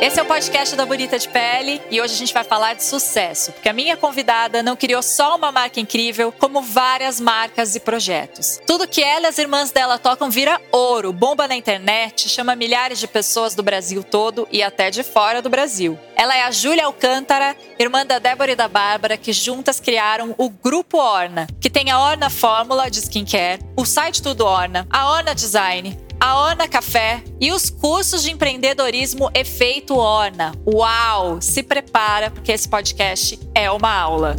Esse é o podcast da Bonita de Pele e hoje a gente vai falar de sucesso, porque a minha convidada não criou só uma marca incrível, como várias marcas e projetos. Tudo que ela e as irmãs dela tocam vira ouro, bomba na internet, chama milhares de pessoas do Brasil todo e até de fora do Brasil. Ela é a Júlia Alcântara, irmã da Débora e da Bárbara, que juntas criaram o Grupo Orna, que tem a Orna Fórmula de Skincare, o site Tudo Orna, a Orna Design, a Orna Café e os cursos de empreendedorismo Efeito Orna. Uau! Se prepara porque esse podcast é uma aula.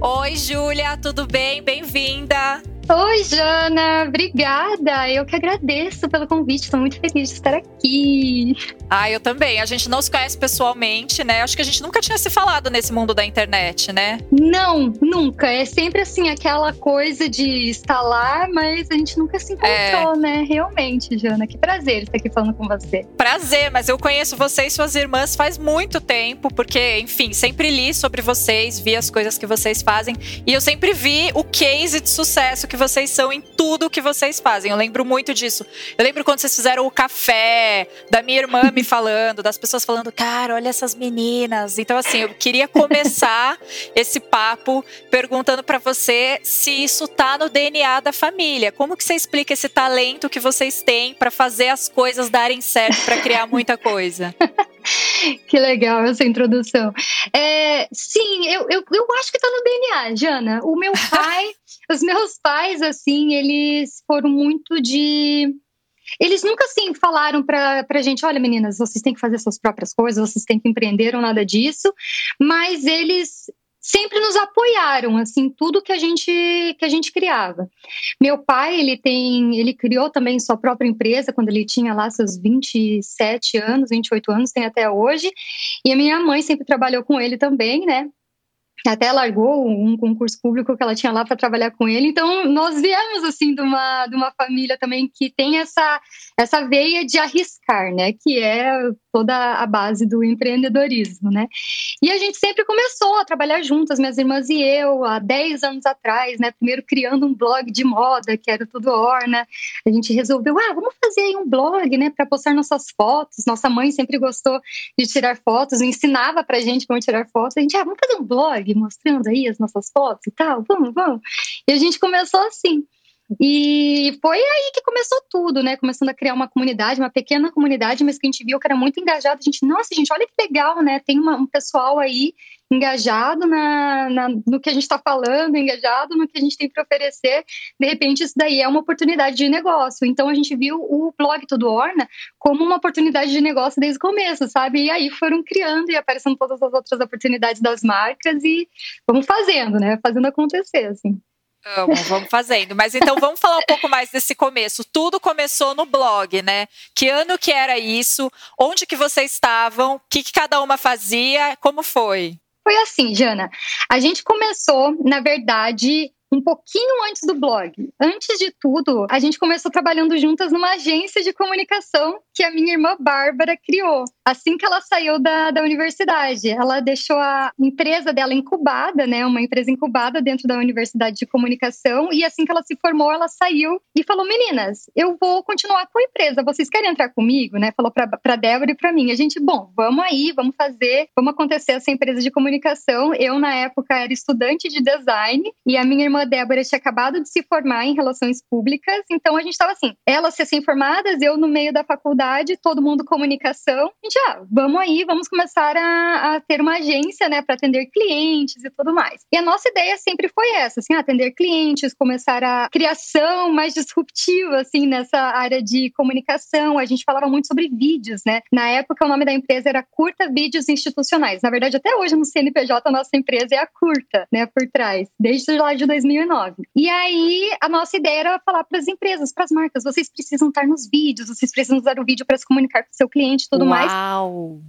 Oi, Júlia, tudo bem? Bem-vinda! Oi, Jana, obrigada. Eu que agradeço pelo convite, estou muito feliz de estar aqui. Ah, eu também. A gente não se conhece pessoalmente, né? Acho que a gente nunca tinha se falado nesse mundo da internet, né? Não, nunca. É sempre assim, aquela coisa de estar lá, mas a gente nunca se encontrou, é. né? Realmente, Jana. Que prazer estar aqui falando com você. Prazer, mas eu conheço você e suas irmãs faz muito tempo, porque, enfim, sempre li sobre vocês, vi as coisas que vocês fazem e eu sempre vi o case de sucesso que vocês são em tudo que vocês fazem. Eu lembro muito disso. Eu lembro quando vocês fizeram o café, da minha irmã me falando, das pessoas falando, cara, olha essas meninas. Então, assim, eu queria começar esse papo perguntando para você se isso tá no DNA da família. Como que você explica esse talento que vocês têm para fazer as coisas darem certo, para criar muita coisa? que legal essa introdução. É, sim, eu, eu, eu acho que tá no DNA, Jana. O meu pai, os meus pais, assim, eles foram muito de. Eles nunca assim falaram pra, pra gente: olha, meninas, vocês têm que fazer suas próprias coisas, vocês têm que empreender ou nada disso. Mas eles sempre nos apoiaram assim tudo que a gente que a gente criava. Meu pai, ele tem, ele criou também sua própria empresa quando ele tinha lá seus 27 anos, 28 anos, tem até hoje. E a minha mãe sempre trabalhou com ele também, né? Até largou um concurso público que ela tinha lá para trabalhar com ele. Então, nós viemos assim de uma, de uma família também que tem essa, essa veia de arriscar, né? Que é toda a base do empreendedorismo, né? E a gente sempre começou a trabalhar juntas, minhas irmãs e eu, há 10 anos atrás, né? Primeiro criando um blog de moda, que era tudo Orna. A gente resolveu, ah, vamos fazer aí um blog, né? Para postar nossas fotos. Nossa mãe sempre gostou de tirar fotos, ensinava pra gente como tirar fotos. A gente, ah, vamos fazer um blog mostrando aí as nossas fotos e tal, vamos, vamos. E a gente começou assim. E foi aí que começou tudo, né? Começando a criar uma comunidade, uma pequena comunidade, mas que a gente viu que era muito engajado. A gente, nossa, gente, olha que legal, né? Tem uma, um pessoal aí engajado na, na, no que a gente está falando, engajado no que a gente tem para oferecer. De repente, isso daí é uma oportunidade de negócio. Então, a gente viu o blog Tudo Orna como uma oportunidade de negócio desde o começo, sabe? E aí foram criando e aparecendo todas as outras oportunidades das marcas e vamos fazendo, né? Fazendo acontecer, assim. Vamos, fazendo. Mas então vamos falar um pouco mais desse começo. Tudo começou no blog, né? Que ano que era isso? Onde que vocês estavam? O que, que cada uma fazia? Como foi? Foi assim, Jana. A gente começou, na verdade, um pouquinho antes do blog. Antes de tudo, a gente começou trabalhando juntas numa agência de comunicação que a minha irmã Bárbara criou. Assim que ela saiu da, da universidade, ela deixou a empresa dela incubada, né? Uma empresa incubada dentro da Universidade de Comunicação. E assim que ela se formou, ela saiu e falou: Meninas, eu vou continuar com a empresa. Vocês querem entrar comigo, né? Falou para Débora e para mim. A gente, bom, vamos aí, vamos fazer, vamos acontecer essa empresa de comunicação. Eu, na época, era estudante de design e a minha irmã irmã Débora tinha acabado de se formar em relações públicas, então a gente estava assim, elas recém-formadas, eu no meio da faculdade, todo mundo comunicação. A gente, ah, vamos aí, vamos começar a, a ter uma agência, né, para atender clientes e tudo mais. E a nossa ideia sempre foi essa, assim, atender clientes, começar a criação mais disruptiva, assim, nessa área de comunicação. A gente falava muito sobre vídeos, né? Na época, o nome da empresa era Curta Vídeos Institucionais. Na verdade, até hoje no CNPJ, a nossa empresa é a Curta, né, por trás, desde lá de 2000 2009. E aí a nossa ideia era falar para as empresas, para as marcas, vocês precisam estar nos vídeos, vocês precisam usar o vídeo para se comunicar com o seu cliente e tudo Uau. mais.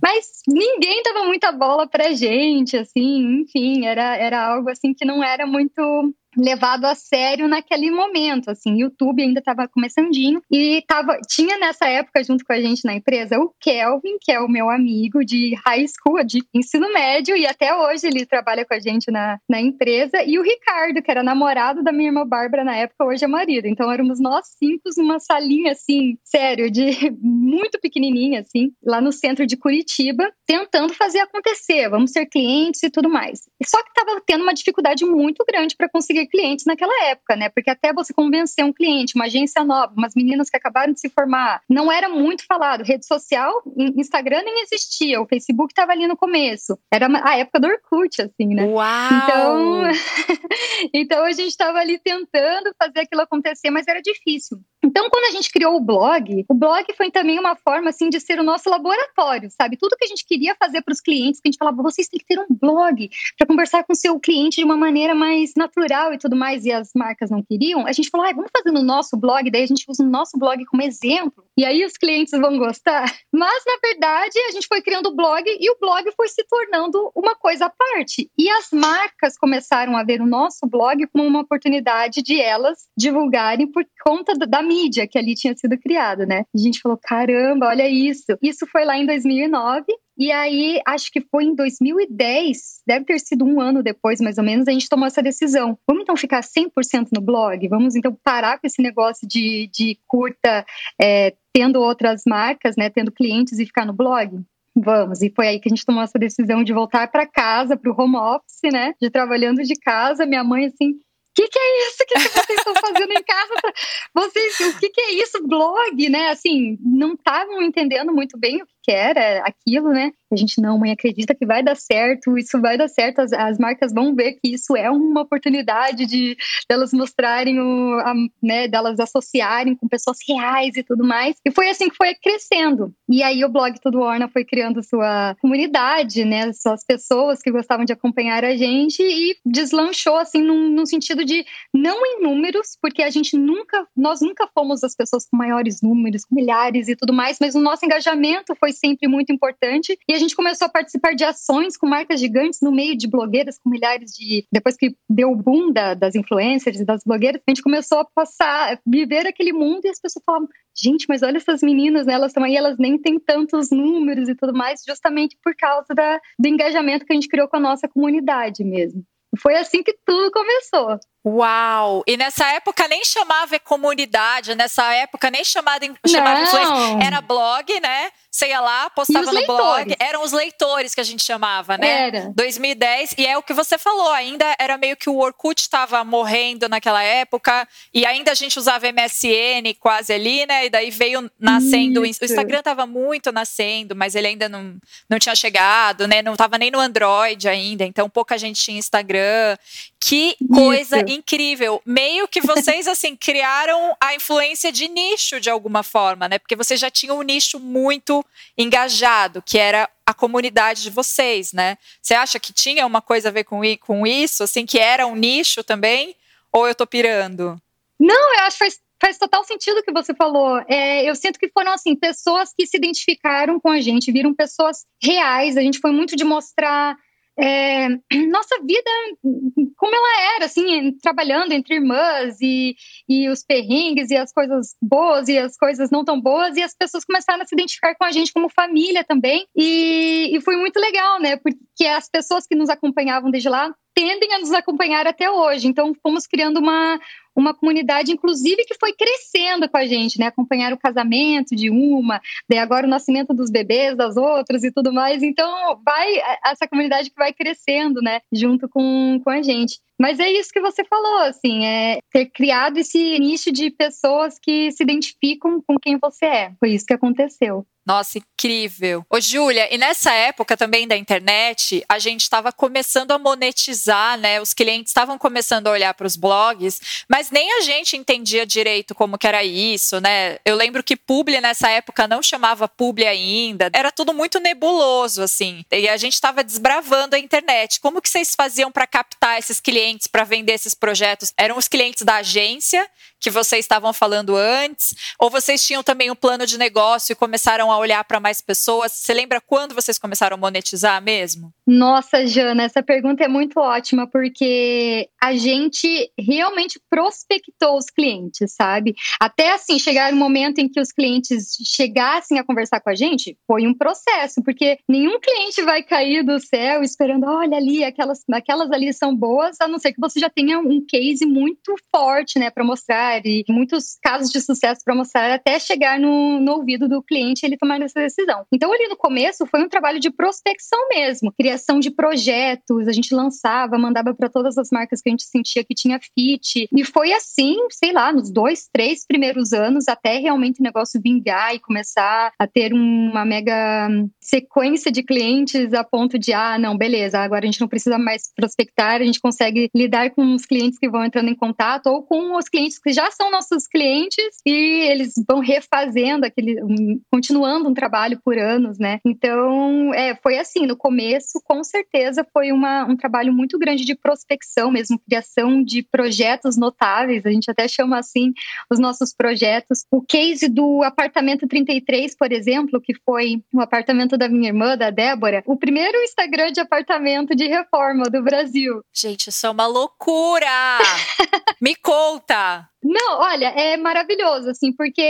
Mas ninguém dava muita bola pra gente, assim, enfim, era, era algo assim que não era muito levado a sério naquele momento, assim, YouTube ainda estava começandinho e tava, tinha nessa época junto com a gente na empresa o Kelvin, que é o meu amigo de high school, de ensino médio e até hoje ele trabalha com a gente na, na empresa e o Ricardo, que era namorado da minha irmã Bárbara na época, hoje é marido. Então éramos nós cinco numa salinha assim, sério, de muito pequenininha assim, lá no centro de Curitiba, tentando fazer acontecer, vamos ser clientes e tudo mais. Só que estava tendo uma dificuldade muito grande para conseguir clientes naquela época, né? Porque até você convencer um cliente, uma agência nova, umas meninas que acabaram de se formar, não era muito falado. Rede social, Instagram nem existia, o Facebook estava ali no começo. Era a época do Orkut, assim, né? Uau! Então, então a gente estava ali tentando fazer aquilo acontecer, mas era difícil. Então, quando a gente criou o blog, o blog foi também uma forma assim de ser o nosso laboratório, sabe? Tudo que a gente queria fazer para os clientes, que a gente falava, vocês têm que ter um blog para conversar com o seu cliente de uma maneira mais natural e tudo mais, e as marcas não queriam. A gente falou, ah, vamos fazer no nosso blog, daí a gente usa o nosso blog como exemplo, e aí os clientes vão gostar. Mas, na verdade, a gente foi criando o blog e o blog foi se tornando uma coisa à parte. E as marcas começaram a ver o nosso blog como uma oportunidade de elas divulgarem por conta da mídia que ali tinha sido criada, né? A gente falou, caramba, olha isso. Isso foi lá em 2009 e aí, acho que foi em 2010, deve ter sido um ano depois, mais ou menos, a gente tomou essa decisão. Vamos então ficar 100% no blog? Vamos então parar com esse negócio de, de curta, é, tendo outras marcas, né, tendo clientes e ficar no blog? Vamos. E foi aí que a gente tomou essa decisão de voltar para casa, para o home office, né, de trabalhando de casa. Minha mãe, assim, que, que é isso que vocês estão fazendo em casa? Vocês, o que, que é isso? Blog, né? Assim, não estavam entendendo muito bem o que era aquilo, né? A gente, não, mãe, acredita que vai dar certo, isso vai dar certo, as, as marcas vão ver que isso é uma oportunidade de delas mostrarem, o, a, né, delas associarem com pessoas reais e tudo mais. E foi assim que foi crescendo. E aí o blog Tudo Orna foi criando sua comunidade, né, suas pessoas que gostavam de acompanhar a gente e deslanchou, assim, num, num sentido de, não em números, porque a gente nunca, nós nunca fomos as pessoas com maiores números, com milhares e tudo mais, mas o nosso engajamento foi sempre muito importante e a gente começou a participar de ações com marcas gigantes no meio de blogueiras com milhares de. Depois que deu o boom da, das influencers e das blogueiras, a gente começou a passar, viver aquele mundo e as pessoas falavam: gente, mas olha essas meninas, né? elas estão aí, elas nem têm tantos números e tudo mais, justamente por causa da, do engajamento que a gente criou com a nossa comunidade mesmo. Foi assim que tudo começou. Uau! E nessa época nem chamava comunidade, nessa época nem chamava, chamava influência. Era blog, né? Você ia lá, postava no blog. Eram os leitores que a gente chamava, né? Era. 2010. E é o que você falou, ainda era meio que o Orkut estava morrendo naquela época. E ainda a gente usava MSN quase ali, né? E daí veio nascendo. Isso. O Instagram estava muito nascendo, mas ele ainda não, não tinha chegado, né? Não estava nem no Android ainda. Então pouca gente tinha Instagram. Que coisa Isso. incrível. Meio que vocês, assim, criaram a influência de nicho de alguma forma, né? Porque vocês já tinham um nicho muito engajado, que era a comunidade de vocês, né? Você acha que tinha uma coisa a ver com, com isso, assim, que era um nicho também? Ou eu tô pirando? Não, eu acho que faz, faz total sentido o que você falou. É, eu sinto que foram, assim, pessoas que se identificaram com a gente, viram pessoas reais. A gente foi muito de mostrar é, nossa vida como ela era, assim, trabalhando entre irmãs e, e os perrengues e as coisas boas e as coisas não tão boas, e as pessoas começaram a se identificar com a gente como família também. E, e foi muito legal, né? Porque as pessoas que nos acompanhavam desde lá tendem a nos acompanhar até hoje. Então, fomos criando uma, uma comunidade, inclusive, que foi crescendo com a gente, né? Acompanhar o casamento de uma, daí agora o nascimento dos bebês das outras e tudo mais. Então, vai essa comunidade que vai crescendo, né? Junto com, com a gente. Mas é isso que você falou, assim, é ter criado esse nicho de pessoas que se identificam com quem você é. Foi isso que aconteceu. Nossa, incrível. Ô, Júlia, e nessa época também da internet, a gente estava começando a monetizar, né? Os clientes estavam começando a olhar para os blogs, mas nem a gente entendia direito como que era isso, né? Eu lembro que publi nessa época não chamava publi ainda, era tudo muito nebuloso, assim. E a gente estava desbravando a internet. Como que vocês faziam para captar esses clientes? Clientes para vender esses projetos eram os clientes da agência que vocês estavam falando antes? Ou vocês tinham também um plano de negócio e começaram a olhar para mais pessoas? Você lembra quando vocês começaram a monetizar mesmo? Nossa, Jana, essa pergunta é muito ótima, porque a gente realmente prospectou os clientes, sabe? Até assim, chegar um momento em que os clientes chegassem a conversar com a gente, foi um processo, porque nenhum cliente vai cair do céu esperando, olha ali, aquelas, aquelas ali são boas, a não ser que você já tenha um case muito forte, né, para mostrar e muitos casos de sucesso para mostrar até chegar no, no ouvido do cliente ele tomar essa decisão. Então, ali no começo, foi um trabalho de prospecção mesmo, criação de projetos, a gente lançava, mandava para todas as marcas que a gente sentia que tinha fit. E foi assim, sei lá, nos dois, três primeiros anos, até realmente o negócio vingar e começar a ter uma mega sequência de clientes a ponto de, ah, não, beleza, agora a gente não precisa mais prospectar, a gente consegue lidar com os clientes que vão entrando em contato ou com os clientes que já já são nossos clientes e eles vão refazendo aquele, continuando um trabalho por anos, né? Então, é, foi assim, no começo, com certeza foi uma, um trabalho muito grande de prospecção mesmo, criação de projetos notáveis, a gente até chama assim os nossos projetos. O case do apartamento 33, por exemplo, que foi o apartamento da minha irmã, da Débora, o primeiro Instagram de apartamento de reforma do Brasil. Gente, isso é uma loucura! Me conta! Não, olha, é maravilhoso, assim, porque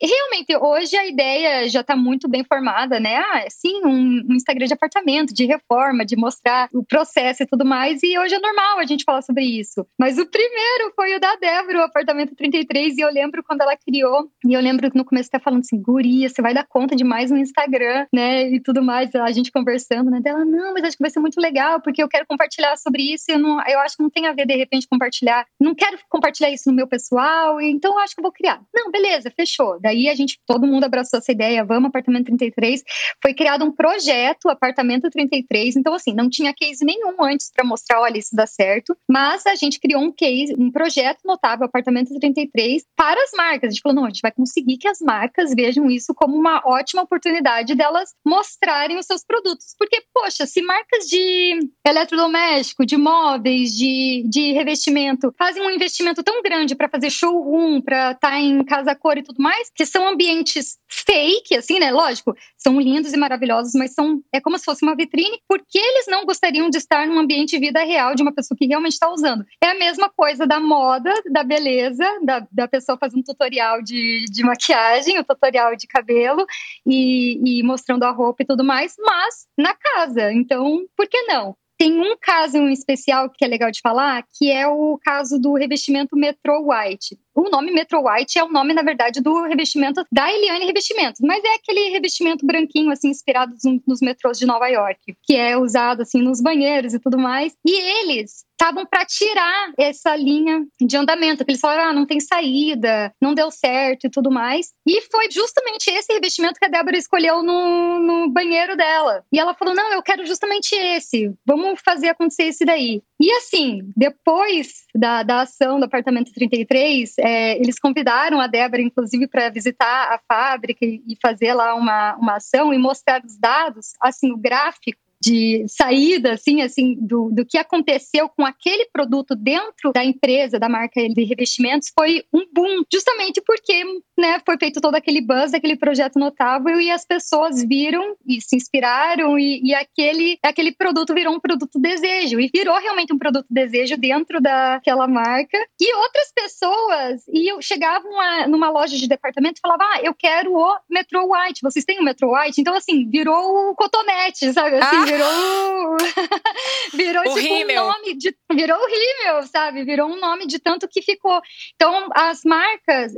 realmente hoje a ideia já está muito bem formada, né? Ah, sim, um, um, Instagram de apartamento, de reforma, de mostrar o processo e tudo mais, e hoje é normal a gente falar sobre isso. Mas o primeiro foi o da Débora, o apartamento 33, e eu lembro quando ela criou, e eu lembro no começo até falando assim, guria, você vai dar conta de mais um Instagram, né? E tudo mais, a gente conversando, né? Dela, não, mas acho que vai ser muito legal, porque eu quero compartilhar sobre isso, eu, não, eu acho que não tem a ver, de repente, compartilhar. Não quero compartilhar isso no meu pessoal pessoal, então acho que vou criar. Não, beleza, fechou. Daí a gente, todo mundo abraçou essa ideia, vamos apartamento 33. Foi criado um projeto, apartamento 33. Então, assim, não tinha case nenhum antes para mostrar, olha, isso dá certo. Mas a gente criou um case, um projeto notável, apartamento 33, para as marcas. A gente falou, não, a gente vai conseguir que as marcas vejam isso como uma ótima oportunidade delas mostrarem os seus produtos. Porque, poxa, se marcas de eletrodoméstico, de móveis, de, de revestimento fazem um investimento tão grande para fazer fazer showroom, para estar tá em casa cor e tudo mais, que são ambientes fake, assim, né? Lógico, são lindos e maravilhosos, mas são é como se fosse uma vitrine, porque eles não gostariam de estar num ambiente vida real de uma pessoa que realmente está usando. É a mesma coisa da moda, da beleza, da, da pessoa fazendo um tutorial de, de maquiagem, o um tutorial de cabelo e, e mostrando a roupa e tudo mais, mas na casa. Então, por que não? Tem um caso em especial que é legal de falar, que é o caso do revestimento Metro White. O nome Metro White é o nome, na verdade, do revestimento da Eliane Revestimentos, mas é aquele revestimento branquinho, assim, inspirado nos metrôs de Nova York, que é usado, assim, nos banheiros e tudo mais. E eles estavam para tirar essa linha de andamento, porque eles falaram, ah, não tem saída, não deu certo e tudo mais. E foi justamente esse revestimento que a Débora escolheu no, no banheiro dela. E ela falou, não, eu quero justamente esse, vamos fazer acontecer esse daí. E assim, depois da, da ação do apartamento 33, é, eles convidaram a Débora, inclusive, para visitar a fábrica e, e fazer lá uma, uma ação e mostrar os dados, assim, o gráfico de saída, assim, assim, do, do que aconteceu com aquele produto dentro da empresa, da marca de revestimentos, foi um boom, justamente porque, né, foi feito todo aquele buzz, aquele projeto notável e as pessoas viram e se inspiraram e, e aquele, aquele produto virou um produto desejo e virou realmente um produto desejo dentro daquela marca e outras pessoas e chegavam a, numa loja de departamento e falavam, ah, eu quero o Metro White, vocês têm o Metro White? Então, assim, virou o cotonete, sabe? Assim, ah virou. virou o tipo rímel. um nome de. Virou o rímel, sabe? Virou um nome de tanto que ficou. Então, as marcas.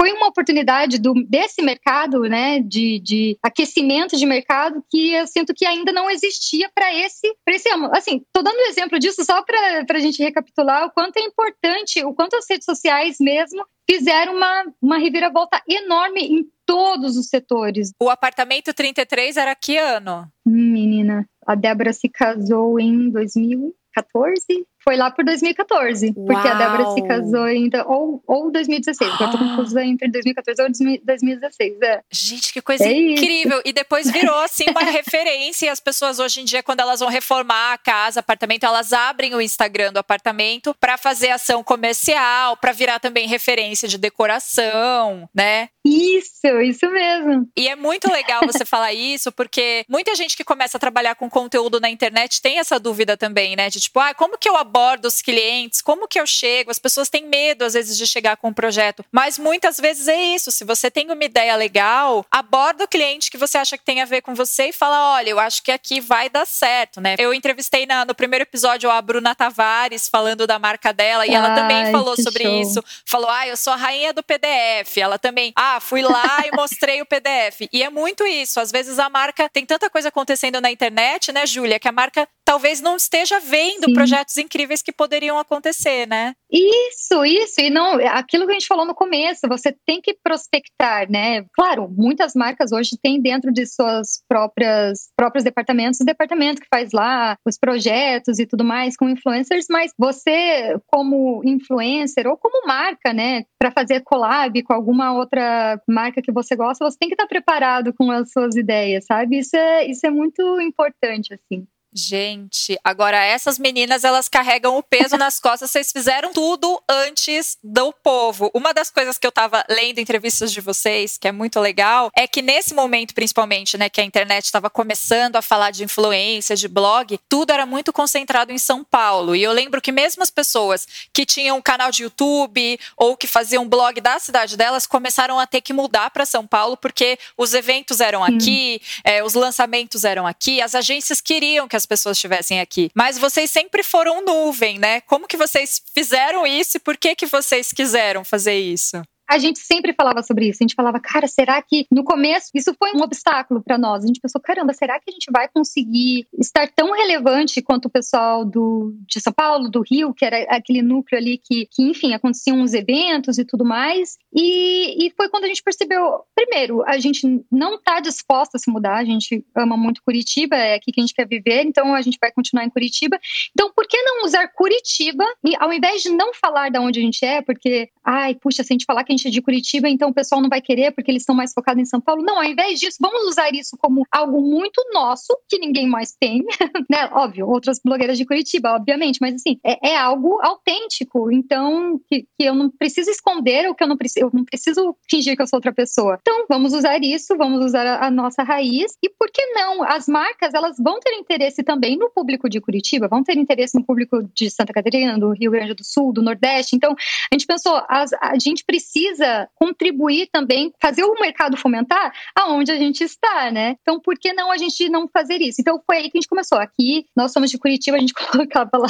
Foi uma oportunidade do, desse mercado, né? De, de aquecimento de mercado que eu sinto que ainda não existia para esse, pra esse ano. Assim, tô dando um exemplo disso só para a gente recapitular o quanto é importante, o quanto as redes sociais mesmo fizeram uma, uma reviravolta enorme em todos os setores. O apartamento 33 era que ano? Menina, a Débora se casou em 2014, Foi lá por 2014, Uau. porque a Débora se casou ainda, ou, ou 2016, ah. agora tô confusa entre 2014 ou 2016. É. Gente, que coisa é incrível! Isso. E depois virou, assim, uma referência, e as pessoas hoje em dia, quando elas vão reformar a casa, apartamento, elas abrem o Instagram do apartamento para fazer ação comercial, para virar também referência de decoração, né? Isso, isso mesmo. E é muito legal você falar isso, porque muita gente que começa a trabalhar com conteúdo na internet tem essa dúvida também, né? De tipo, ah, como que eu abordo os clientes? Como que eu chego? As pessoas têm medo, às vezes, de chegar com um projeto. Mas muitas vezes é isso. Se você tem uma ideia legal, aborda o cliente que você acha que tem a ver com você e fala: olha, eu acho que aqui vai dar certo, né? Eu entrevistei na, no primeiro episódio a Bruna Tavares falando da marca dela, e ela também falou sobre show. isso. Falou: ah, eu sou a rainha do PDF. Ela também, ah, fui lá e mostrei o PDF. E é muito isso. Às vezes a marca tem tanta coisa acontecendo na internet, né, Júlia, que a marca talvez não esteja vendo Sim. projetos incríveis que poderiam acontecer, né? Isso, isso. E não, aquilo que a gente falou no começo, você tem que prospectar, né? Claro, muitas marcas hoje têm dentro de suas próprias próprios departamentos, o departamento que faz lá os projetos e tudo mais com influencers, mas você como influencer ou como marca, né, para fazer collab com alguma outra marca que você gosta, você tem que estar preparado com as suas ideias, sabe? Isso é isso é muito importante assim. Gente, agora essas meninas elas carregam o peso nas costas. Vocês fizeram tudo antes do povo. Uma das coisas que eu tava lendo entrevistas de vocês, que é muito legal, é que nesse momento, principalmente, né, que a internet estava começando a falar de influência, de blog, tudo era muito concentrado em São Paulo. E eu lembro que mesmo as pessoas que tinham um canal de YouTube ou que faziam blog da cidade delas começaram a ter que mudar para São Paulo porque os eventos eram aqui, hum. é, os lançamentos eram aqui, as agências queriam que as as pessoas estivessem aqui. Mas vocês sempre foram nuvem, né? Como que vocês fizeram isso e por que que vocês quiseram fazer isso? A gente sempre falava sobre isso. A gente falava, cara, será que no começo isso foi um obstáculo para nós? A gente pensou, caramba, será que a gente vai conseguir estar tão relevante quanto o pessoal do, de São Paulo, do Rio, que era aquele núcleo ali que, que enfim, aconteciam uns eventos e tudo mais. E, e foi quando a gente percebeu, primeiro, a gente não está disposta a se mudar, a gente ama muito Curitiba, é aqui que a gente quer viver, então a gente vai continuar em Curitiba. Então, por que não usar Curitiba, e, ao invés de não falar de onde a gente é, porque, ai, puxa, se a gente falar que de Curitiba, então o pessoal não vai querer porque eles estão mais focados em São Paulo. Não, ao invés disso, vamos usar isso como algo muito nosso, que ninguém mais tem, né? Óbvio, outras blogueiras de Curitiba, obviamente, mas assim, é, é algo autêntico, então que, que, eu não preciso esconder ou que eu não, preciso, eu não preciso fingir que eu sou outra pessoa. Então, vamos usar isso, vamos usar a, a nossa raiz, e por que não? As marcas, elas vão ter interesse também no público de Curitiba, vão ter interesse no público de Santa Catarina, do Rio Grande do Sul, do Nordeste, então a gente pensou, as, a gente precisa precisa contribuir também, fazer o mercado fomentar aonde a gente está, né? Então, por que não a gente não fazer isso? Então, foi aí que a gente começou. Aqui, nós somos de Curitiba, a gente colocava lá,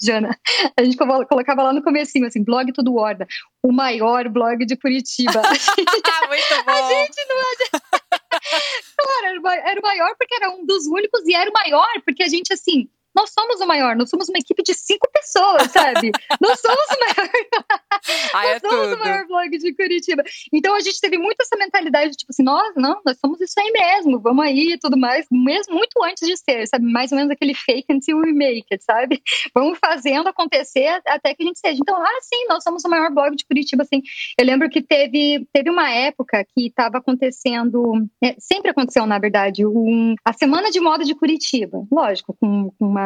Jana, a gente colocava lá no comecinho, assim, blog tudo Horda, o maior blog de Curitiba. Muito bom! A gente não... Claro, era o maior porque era um dos únicos e era o maior porque a gente, assim, nós somos o maior, nós somos uma equipe de cinco pessoas, sabe? nós somos o maior. Ai, nós é somos tudo. o maior blog de Curitiba. Então a gente teve muito essa mentalidade de tipo assim, nós não, nós somos isso aí mesmo, vamos aí e tudo mais, mesmo muito antes de ser, sabe? Mais ou menos aquele fake until we make it, sabe? Vamos fazendo acontecer até que a gente seja. Então, ah, sim, nós somos o maior blog de Curitiba, assim. Eu lembro que teve, teve uma época que estava acontecendo, é, sempre aconteceu, na verdade, um, a Semana de Moda de Curitiba. Lógico, com, com uma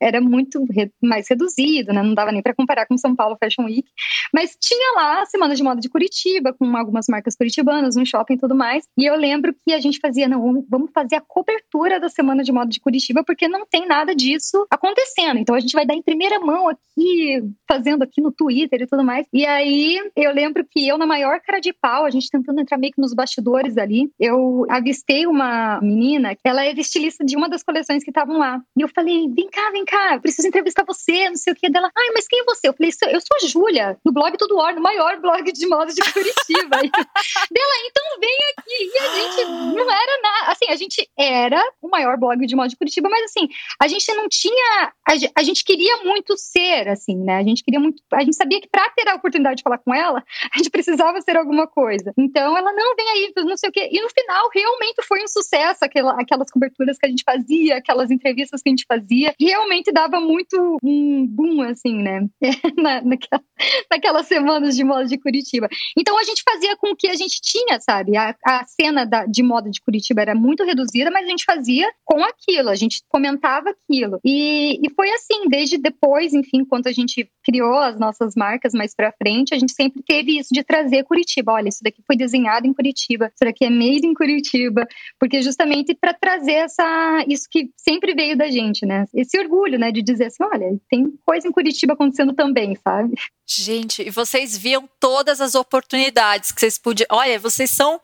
era muito re, mais reduzido, né? Não dava nem para comparar com São Paulo Fashion Week, mas tinha lá a Semana de Moda de Curitiba, com algumas marcas curitibanas, um shopping e tudo mais. E eu lembro que a gente fazia, não, vamos fazer a cobertura da Semana de Moda de Curitiba, porque não tem nada disso acontecendo. Então a gente vai dar em primeira mão aqui, fazendo aqui no Twitter e tudo mais. E aí eu lembro que eu, na maior cara de pau, a gente tentando entrar meio que nos bastidores ali, eu avistei uma menina, ela era estilista de uma das coleções que estavam lá. E eu falei, vem cá, vem cá, preciso entrevistar você, não sei o que. Dela, ai, mas quem é você? Eu falei, eu sou a Júlia, no blog Tudo Or, no maior blog de moda de Curitiba. dela, então vem aqui. E a gente não era nada. Assim, a gente era o maior blog de moda de Curitiba, mas assim, a gente não tinha. A, gente queria muito ser, assim, né? A gente queria muito. A gente sabia que para ter a oportunidade de falar com ela, a gente precisava ser alguma coisa. Então ela não vem aí, não sei o quê. E no final, realmente foi um sucesso aquela, aquelas coberturas que a gente fazia, aquelas entrevistas que a gente fazia. Realmente dava muito um boom, assim, né? Na, naquela, naquelas semanas de moda de Curitiba. Então a gente fazia com o que a gente tinha, sabe? A, a cena da, de moda de Curitiba era muito reduzida, mas a gente fazia com aquilo, a gente comentava aquilo. E, e foi assim, desde depois, enfim, quando a gente criou as nossas marcas mais pra frente, a gente sempre teve isso de trazer Curitiba. Olha, isso daqui foi desenhado em Curitiba, isso daqui é made em Curitiba, porque justamente para trazer essa isso que sempre veio da gente, né? Esse orgulho, né, de dizer assim, olha, tem coisa em Curitiba acontecendo também, sabe? Gente, e vocês viam todas as oportunidades que vocês podiam. Olha, vocês são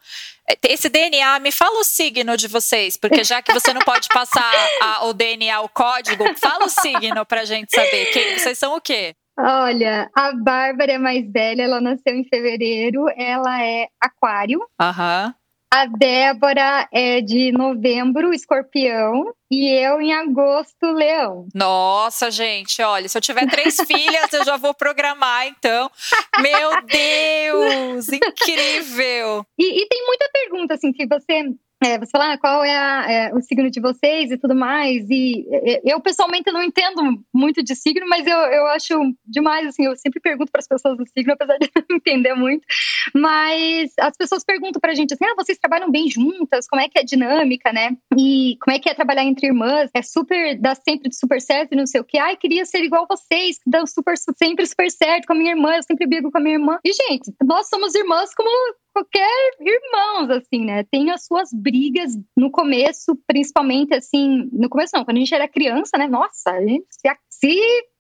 é, esse DNA, me fala o signo de vocês, porque já que você não pode passar a, o DNA, o código, fala o signo pra gente saber. Quem, vocês são o quê? Olha, a Bárbara é mais velha, ela nasceu em fevereiro, ela é aquário. Aham. A Débora é de novembro, escorpião. E eu em agosto, leão. Nossa, gente, olha, se eu tiver três filhas, eu já vou programar, então. Meu Deus, incrível! E, e, tem muita pergunta, assim, que você é, você fala ah, qual é, a, é, o signo de vocês e tudo mais. E eu pessoalmente não entendo muito de signo, mas eu, eu acho demais, assim, eu sempre pergunto para as pessoas do signo, apesar de não entender muito. Mas as pessoas perguntam para a gente assim: ah, vocês trabalham bem juntas, como é que é a dinâmica, né? E como é que é trabalhar entre irmãs? É super, dá sempre super certo não sei o que. Ai, queria ser igual vocês, que dão super, sempre super certo com a minha irmã, eu sempre brigo com a minha irmã. E, gente, nós somos irmãs como qualquer irmãos, assim, né? Tem as suas brigas no começo, principalmente assim, no começo não, quando a gente era criança, né? Nossa, a gente se,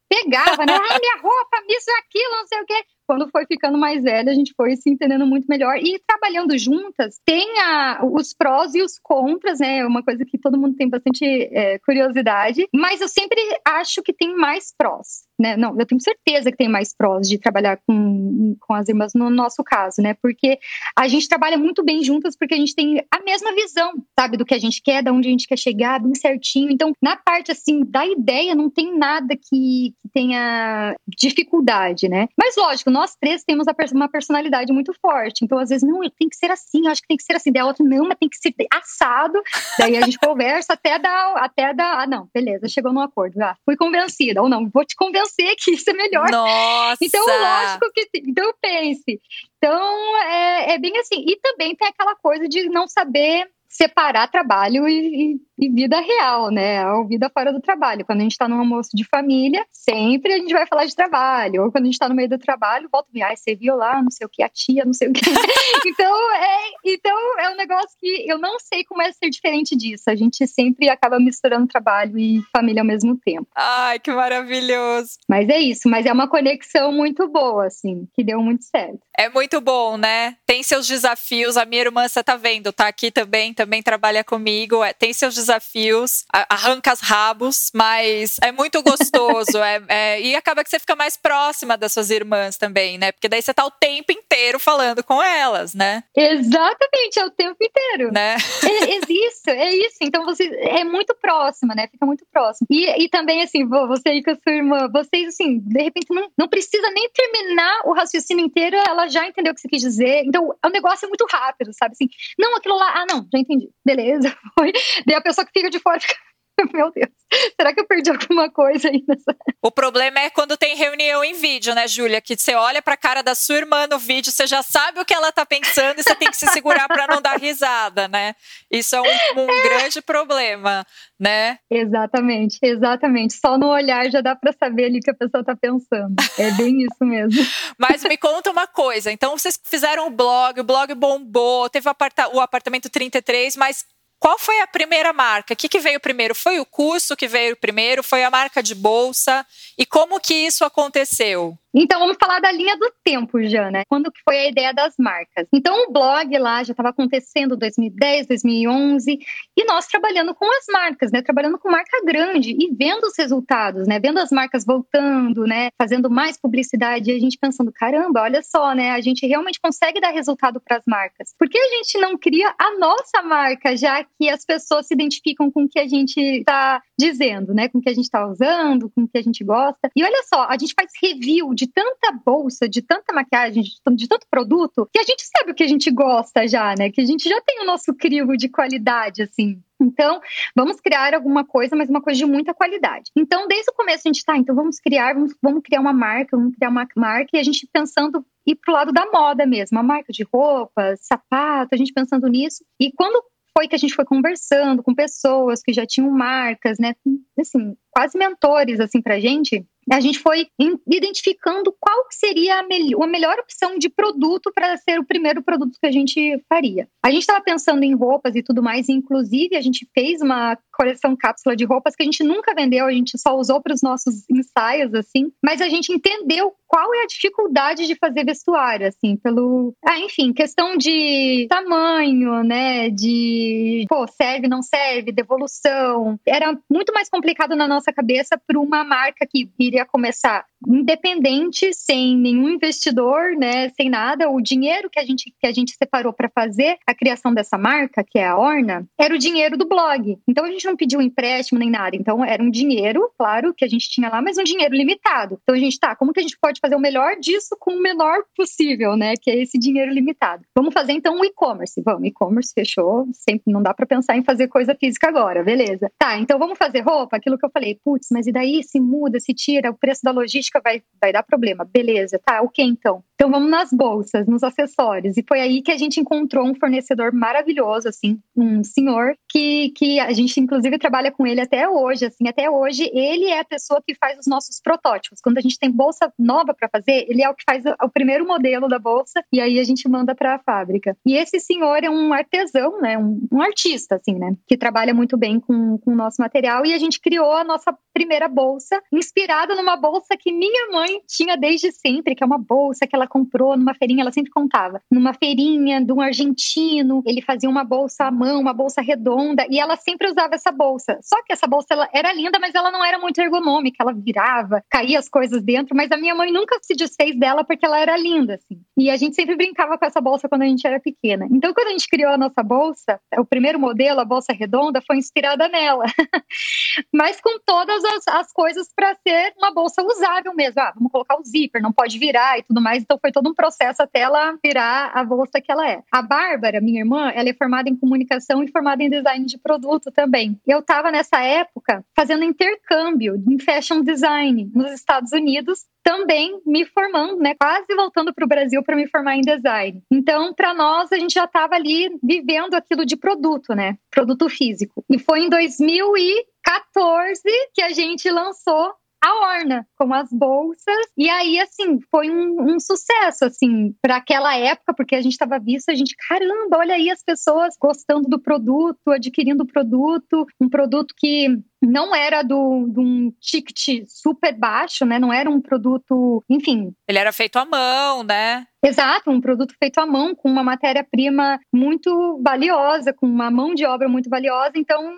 pegava, né? Ai, minha roupa, isso, aquilo, não sei o quê quando foi ficando mais velha, a gente foi se entendendo muito melhor. E trabalhando juntas, tem a, os prós e os contras, né? É uma coisa que todo mundo tem bastante é, curiosidade. Mas eu sempre acho que tem mais prós né? Não, eu tenho certeza que tem mais prós de trabalhar com, com as irmãs no nosso caso, né? Porque a gente trabalha muito bem juntas porque a gente tem a mesma visão, sabe, do que a gente quer, da onde a gente quer chegar, bem certinho. Então, na parte assim da ideia, não tem nada que, que tenha dificuldade, né? Mas lógico, nós três temos uma personalidade muito forte. Então, às vezes, não, tem que ser assim, eu acho que tem que ser assim. Daí a outra, não, mas tem que ser assado. Daí a gente conversa até dar, até dar, ah, não, beleza, chegou no acordo. Ah, fui convencida, ou não, vou te convencer você que isso é melhor. Nossa! Então, lógico que. Então, pense. Então, é, é bem assim. E também tem aquela coisa de não saber separar trabalho e, e e vida real, né? Ou vida fora do trabalho. Quando a gente está num almoço de família, sempre a gente vai falar de trabalho. Ou quando a gente está no meio do trabalho, volta e ah, você viu lá, não sei o que, a tia, não sei o que. então, é, então, é um negócio que eu não sei como é ser diferente disso. A gente sempre acaba misturando trabalho e família ao mesmo tempo. Ai, que maravilhoso. Mas é isso, mas é uma conexão muito boa, assim, que deu muito certo. É muito bom, né? Tem seus desafios. A minha irmã, você tá vendo, tá aqui também, também trabalha comigo. É, tem seus desafios desafios, arranca os rabos, mas é muito gostoso. é, é, e acaba que você fica mais próxima das suas irmãs também, né? Porque daí você tá o tempo inteiro falando com elas, né? Exatamente, é o tempo inteiro. Né? É, é isso, é isso. Então você é muito próxima, né? Fica muito próximo. E, e também, assim, você e com a sua irmã, vocês, assim, de repente não, não precisa nem terminar o raciocínio inteiro, ela já entendeu o que você quis dizer. Então, o negócio é muito rápido, sabe? Assim, não, aquilo lá, ah, não, já entendi. Beleza, foi. Daí a pessoa pessoa que fica de fora fica. Meu Deus, será que eu perdi alguma coisa aí nessa? O problema é quando tem reunião em vídeo, né, Júlia? Que você olha pra cara da sua irmã no vídeo, você já sabe o que ela tá pensando e você tem que se segurar para não dar risada, né? Isso é um, um é. grande problema, né? Exatamente, exatamente. Só no olhar já dá para saber ali o que a pessoa tá pensando. É bem isso mesmo. Mas me conta uma coisa. Então, vocês fizeram o blog, o blog bombou, teve o apartamento 33, mas qual foi a primeira marca? O que, que, veio primeiro? Foi o curso que veio primeiro? Foi a marca de bolsa? E como que isso aconteceu? Então vamos falar da linha do tempo já, né? Quando que foi a ideia das marcas? Então o blog lá já estava acontecendo 2010, 2011 e nós trabalhando com as marcas, né? Trabalhando com marca grande e vendo os resultados, né? Vendo as marcas voltando, né? Fazendo mais publicidade e a gente pensando, caramba, olha só, né? A gente realmente consegue dar resultado para as marcas. Por que a gente não cria a nossa marca, já que as pessoas se identificam com o que a gente está dizendo, né? Com o que a gente está usando, com o que a gente gosta. E olha só, a gente faz review de tanta bolsa, de tanta maquiagem, de, de tanto produto, que a gente sabe o que a gente gosta já, né? Que a gente já tem o nosso crivo de qualidade, assim. Então, vamos criar alguma coisa, mas uma coisa de muita qualidade. Então, desde o começo a gente tá, então vamos criar, vamos, vamos criar uma marca, vamos criar uma marca e a gente pensando ir pro lado da moda mesmo, a marca de roupas, sapato, a gente pensando nisso. E quando foi que a gente foi conversando com pessoas que já tinham marcas, né, assim, quase mentores assim pra gente, a gente foi identificando qual seria a, me a melhor opção de produto para ser o primeiro produto que a gente faria. A gente estava pensando em roupas e tudo mais, e inclusive a gente fez uma coleção cápsula de roupas que a gente nunca vendeu, a gente só usou para os nossos ensaios, assim, mas a gente entendeu qual é a dificuldade de fazer vestuário, assim, pelo. Ah, enfim, questão de tamanho, né? De pô, serve, não serve, devolução. Era muito mais complicado na nossa cabeça para uma marca que iria começar independente, sem nenhum investidor, né, sem nada, o dinheiro que a gente que a gente separou para fazer a criação dessa marca, que é a Orna, era o dinheiro do blog. Então a gente não pediu empréstimo nem nada. Então era um dinheiro, claro, que a gente tinha lá, mas um dinheiro limitado. Então a gente tá, como que a gente pode fazer o melhor disso com o menor possível, né, que é esse dinheiro limitado. Vamos fazer então o e-commerce. Vamos, e-commerce fechou, sempre não dá para pensar em fazer coisa física agora, beleza? Tá, então vamos fazer roupa, aquilo que eu falei, putz, mas e daí se muda, se tira, o preço da logística vai, vai dar problema. Beleza, tá, o que então? Então vamos nas bolsas, nos acessórios. E foi aí que a gente encontrou um fornecedor maravilhoso, assim, um senhor que, que a gente inclusive trabalha com ele até hoje, assim, até hoje ele é a pessoa que faz os nossos protótipos. Quando a gente tem bolsa nova para fazer, ele é o que faz o, o, primeiro modelo da bolsa e aí a gente manda para a fábrica. E esse senhor é um artesão, né, um, um artista, assim, né, que trabalha muito bem com, com o nosso material e a gente criou a nossa primeira bolsa inspirada numa bolsa que minha mãe tinha desde sempre, que é uma bolsa que ela comprou numa feirinha, ela sempre contava. Numa feirinha de um argentino, ele fazia uma bolsa à mão, uma bolsa redonda, e ela sempre usava essa bolsa. Só que essa bolsa ela era linda, mas ela não era muito ergonômica, ela virava, caía as coisas dentro, mas a minha mãe nunca se desfez dela porque ela era linda, assim. E a gente sempre brincava com essa bolsa quando a gente era pequena. Então, quando a gente criou a nossa bolsa, o primeiro modelo, a bolsa redonda, foi inspirada nela. mas com todas as, as coisas para ser uma bolsa usável mesmo. Ah, vamos colocar o zíper, não pode virar e tudo mais. Então, foi todo um processo até ela virar a bolsa que ela é. A Bárbara, minha irmã, ela é formada em comunicação e formada em design de produto também. Eu estava nessa época fazendo intercâmbio em fashion design nos Estados Unidos também me formando, né, quase voltando para o Brasil para me formar em design. Então, para nós, a gente já estava ali vivendo aquilo de produto, né, produto físico. E foi em 2014 que a gente lançou a Orna, com as bolsas. E aí, assim, foi um, um sucesso, assim, para aquela época, porque a gente estava visto, a gente, caramba, olha aí as pessoas gostando do produto, adquirindo o produto, um produto que não era do, de um ticket super baixo, né? Não era um produto, enfim. Ele era feito à mão, né? Exato, um produto feito à mão, com uma matéria-prima muito valiosa, com uma mão de obra muito valiosa. Então,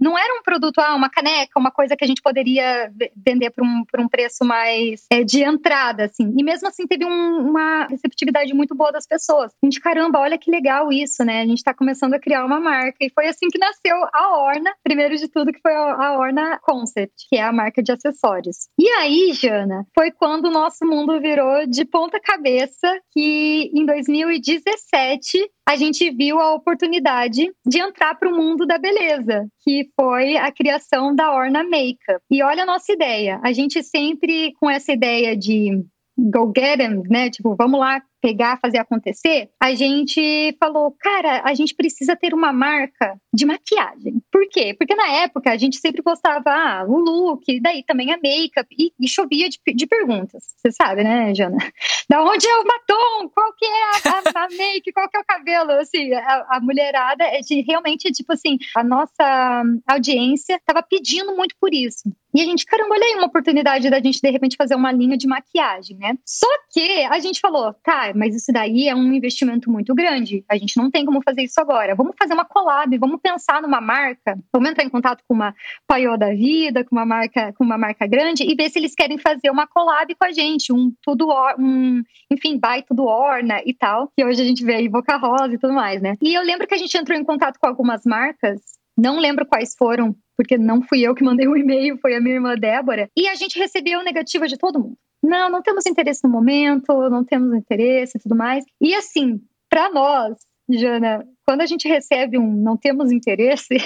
não era um produto, ah, uma caneca, uma coisa que a gente poderia vender por um, por um preço mais é, de entrada, assim. E mesmo assim, teve um, uma receptividade muito boa das pessoas. A gente, caramba, olha que legal isso, né? A gente está começando a criar uma marca. E foi assim que nasceu a Orna, primeiro de tudo, que foi a Orna Concept, que é a marca de acessórios. E aí, Jana, foi quando o nosso mundo virou de ponta cabeça que em 2017 a gente viu a oportunidade de entrar para o mundo da beleza, que foi a criação da Orna Makeup. E olha a nossa ideia, a gente sempre com essa ideia de go get them, né? Tipo, vamos lá pegar, fazer acontecer, a gente falou, cara, a gente precisa ter uma marca de maquiagem. Por quê? Porque na época a gente sempre postava ah, o look, daí também a make-up, e, e chovia de, de, perguntas. Você sabe, né, Jana? Da onde é o batom? Qual que é a, a, a make? Qual que é o cabelo? Assim, a, a mulherada, é de, realmente, tipo assim, a nossa audiência estava pedindo muito por isso. E a gente, caramba, olha aí uma oportunidade da gente de repente fazer uma linha de maquiagem, né? Só que a gente falou, tá, mas isso daí é um investimento muito grande. A gente não tem como fazer isso agora. Vamos fazer uma collab, vamos pensar numa marca, vamos entrar em contato com uma Paiô da vida, com uma marca, com uma marca grande e ver se eles querem fazer uma collab com a gente, um tudo um, enfim, vai tudo orna e tal, que hoje a gente vê aí Boca Rosa e tudo mais, né? E eu lembro que a gente entrou em contato com algumas marcas não lembro quais foram, porque não fui eu que mandei o um e-mail, foi a minha irmã Débora. E a gente recebeu negativa de todo mundo. Não, não temos interesse no momento, não temos interesse e tudo mais. E assim, para nós, Jana, quando a gente recebe um não temos interesse,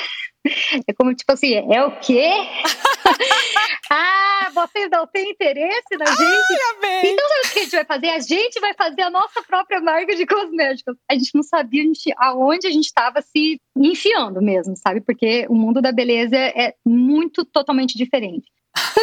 é como tipo assim, é o quê? ah, vocês não têm interesse na gente? Ai, então sabe o que a gente vai fazer? A gente vai fazer a nossa própria marca de cosméticos. A gente não sabia a gente, aonde a gente estava se enfiando mesmo, sabe? Porque o mundo da beleza é muito totalmente diferente.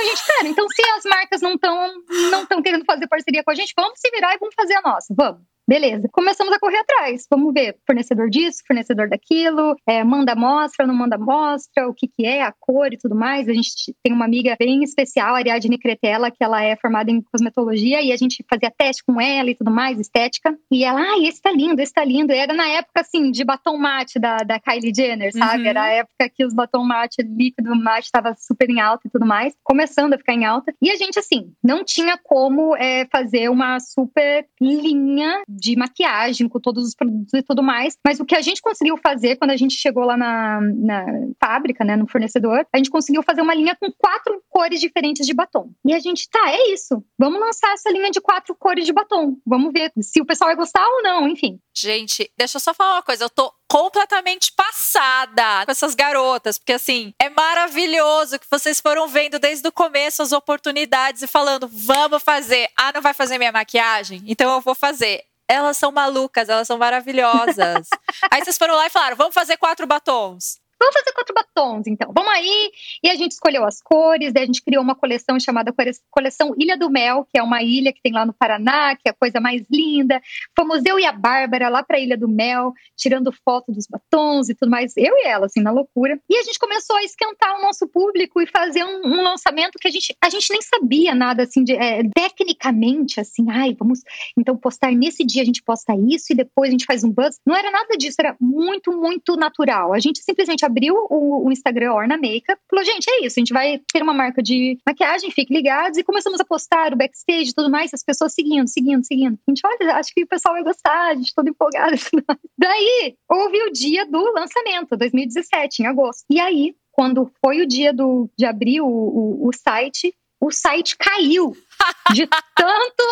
Gente, cara, então se as marcas não estão não tão querendo fazer parceria com a gente, vamos se virar e vamos fazer a nossa, vamos. Beleza, começamos a correr atrás. Vamos ver fornecedor disso, fornecedor daquilo, é, manda amostra, não manda amostra, o que, que é, a cor e tudo mais. A gente tem uma amiga bem especial, Ariadne Cretella, que ela é formada em cosmetologia e a gente fazia teste com ela e tudo mais, estética. E ela, ah, esse tá lindo, esse tá lindo. E era na época, assim, de batom mate da, da Kylie Jenner, sabe? Uhum. Era a época que os batom mate, líquido mate, tava super em alta e tudo mais, começando a ficar em alta. E a gente, assim, não tinha como é, fazer uma super linha de maquiagem, com todos os produtos e tudo mais. Mas o que a gente conseguiu fazer quando a gente chegou lá na, na fábrica, né, no fornecedor, a gente conseguiu fazer uma linha com quatro cores diferentes de batom. E a gente, tá, é isso. Vamos lançar essa linha de quatro cores de batom. Vamos ver se o pessoal vai gostar ou não, enfim. Gente, deixa eu só falar uma coisa. Eu tô completamente passada com essas garotas, porque assim, é maravilhoso que vocês foram vendo desde o começo as oportunidades e falando, vamos fazer. Ah, não vai fazer minha maquiagem? Então eu vou fazer elas são malucas, elas são maravilhosas. aí vocês foram lá e falaram: vamos fazer quatro batons. Vamos fazer quatro batons, então. Vamos aí. E a gente escolheu as cores, daí a gente criou uma coleção chamada Coleção Ilha do Mel, que é uma ilha que tem lá no Paraná, que é a coisa mais linda. Fomos eu e a Bárbara lá para a Ilha do Mel, tirando foto dos batons e tudo mais. Eu e ela, assim, na loucura. E a gente começou a esquentar o nosso público e fazer um, um lançamento que a gente, a gente nem sabia nada, assim, de, é, tecnicamente, assim, ai, vamos então postar nesse dia, a gente posta isso e depois a gente faz um buzz. Não era nada disso, era muito, muito natural. A gente simplesmente abriu o, o Instagram Orna Makeup, falou, gente, é isso, a gente vai ter uma marca de maquiagem, fiquem ligados, e começamos a postar o backstage e tudo mais, as pessoas seguindo, seguindo, seguindo. A gente, olha, acho que o pessoal vai gostar, a gente toda empolgada. Daí, houve o dia do lançamento, 2017, em agosto. E aí, quando foi o dia do, de abrir o, o, o site, o site caiu de tanto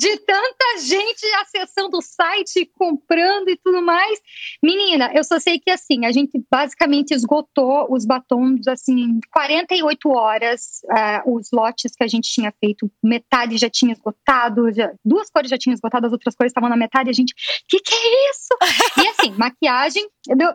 de tanta gente acessando o site, comprando e tudo mais. Menina, eu só sei que assim, a gente basicamente esgotou os batons assim, 48 horas, uh, os lotes que a gente tinha feito, metade já tinha esgotado, já, duas cores já tinham esgotado, as outras cores estavam na metade, a gente, que que é isso? e assim, maquiagem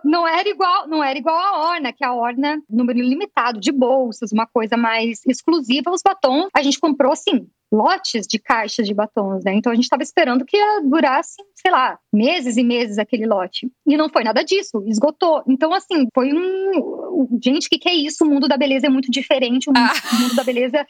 não era igual, não era igual a Orna, que a Orna número limitado de bolsas, uma coisa mais exclusiva, os batons a gente comprou assim, lotes de caixas de batons, né? Então a gente estava esperando que durar, assim, sei lá, meses e meses aquele lote. E não foi nada disso, esgotou. Então, assim, foi um. Gente, o que, que é isso? O mundo da beleza é muito diferente. O mundo, ah. o mundo da beleza.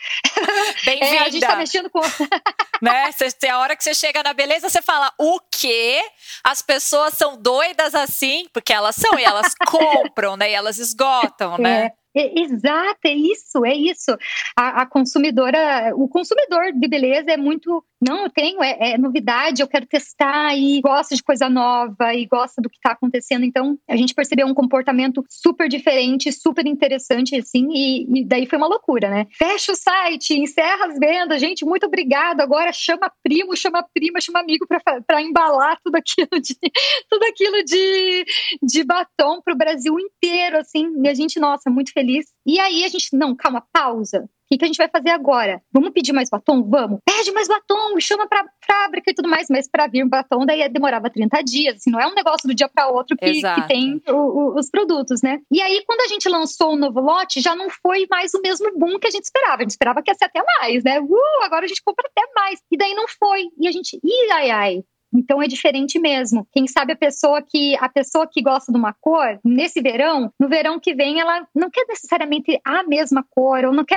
Bem-vinda. é, a gente tá mexendo com. né? Cê, a hora que você chega na beleza, você fala: o quê? As pessoas são doidas assim? Porque elas são, e elas compram, né? E elas esgotam, né? É. Exato, é isso, é isso. A, a, consumidora, o consumidor de beleza é muito, não, eu tenho, é, é, novidade, eu quero testar e gosta de coisa nova e gosta do que está acontecendo. Então, a gente percebeu um comportamento super diferente, super interessante, assim, e, e, daí foi uma loucura, né? Fecha o site, encerra as vendas, gente, muito obrigado. Agora chama primo, chama prima, chama amigo para embalar tudo aquilo de tudo aquilo de, de batom para o Brasil inteiro, assim. E a gente, nossa, muito feliz feliz. E aí a gente, não, calma, pausa. O que, que, a gente vai fazer agora? Vamos pedir mais batom? Vamos. Pede mais batom, chama pra fábrica e tudo mais. Mas para vir batom, daí demorava 30 dias. Assim, não é um negócio do dia para outro que, que tem o, o, os produtos, né? E aí, quando a gente lançou o novo lote, já não foi mais o mesmo boom que a gente esperava. A gente esperava que ia ser até mais, né? Uh, agora a gente compra até mais. E daí não foi. E a gente, ih, ai, ai Então é diferente mesmo. Quem sabe a pessoa que a pessoa que gosta de uma cor, nesse verão, no verão que vem, ela não quer necessariamente a mesma cor, ou não quer.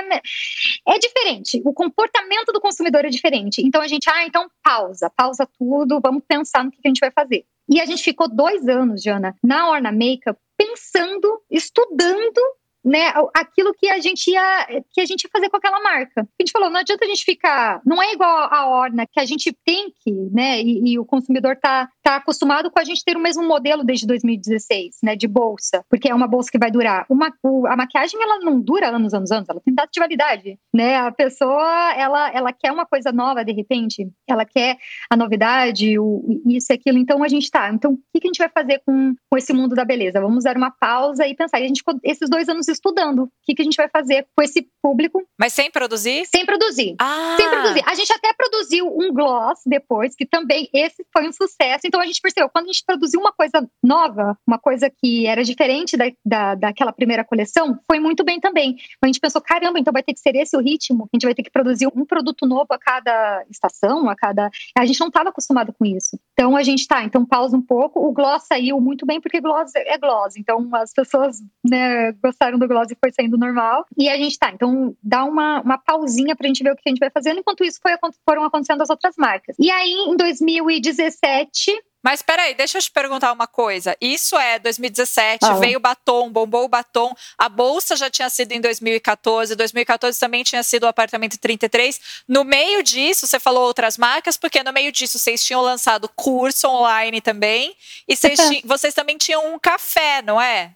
É diferente. O comportamento do consumidor é diferente. Então a gente, ah, então pausa, pausa tudo, vamos pensar no que a gente vai fazer. E a gente ficou dois anos, Jana, na Orna Makeup, pensando, estudando né, aquilo que a gente ia que a gente ia fazer com aquela marca. A gente falou, não adianta a gente ficar, não é igual a Orna que a gente tem que, né, e, e, o consumidor tá, tá acostumado com a gente ter o mesmo modelo desde 2016, né, de bolsa, porque é uma bolsa que vai durar. Uma, o, a maquiagem ela não dura anos, anos, anos, ela tem data de validade, né? A pessoa ela ela quer uma coisa nova de repente, ela quer a novidade, o isso e aquilo. Então a gente tá. Então o que, que a gente vai fazer com, com esse mundo da beleza? Vamos dar uma pausa e pensar. E a gente esses dois anos estudando o que, que a gente vai fazer com esse público. Mas sem produzir? Sem produzir. Ah. Sem produzir. A gente até produziu um gloss depois, que também esse foi um sucesso. Então a gente percebeu, quando a gente produziu uma coisa nova, uma coisa que era diferente da, da, daquela primeira coleção, foi muito bem também. A gente pensou, caramba, então vai ter que ser esse o ritmo, a gente vai ter que produzir um produto novo a cada estação, a cada. A gente não estava acostumado com isso. Então a gente tá, então pausa um pouco. O gloss saiu muito bem, porque gloss é gloss. Então as pessoas né, gostaram do gloss e foi saindo normal. E a gente tá, então dá uma, uma pausinha pra gente ver o que a gente vai fazendo. Enquanto isso, foi, foram acontecendo as outras marcas. E aí, em 2017, mas peraí, deixa eu te perguntar uma coisa. Isso é 2017, ah. veio o batom, bombou o batom. A bolsa já tinha sido em 2014, 2014 também tinha sido o apartamento 33. No meio disso, você falou outras marcas, porque no meio disso vocês tinham lançado curso online também. E vocês, vocês também tinham um café, não é?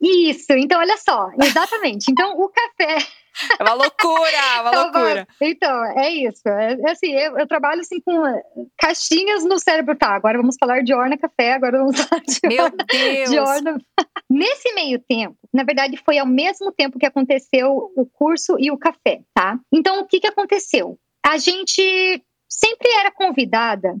Isso, então olha só, exatamente. Então o café. É uma loucura, uma então, loucura. Então, é isso. É, é, assim, eu, eu, trabalho assim com caixinhas no cérebro. Tá, agora vamos falar de Orna Café, agora vamos falar de, Meu Deus. de Orna. Nesse meio tempo, na verdade, foi ao mesmo tempo que aconteceu o curso e o café, tá? Então, o que, que aconteceu? A gente sempre era convidada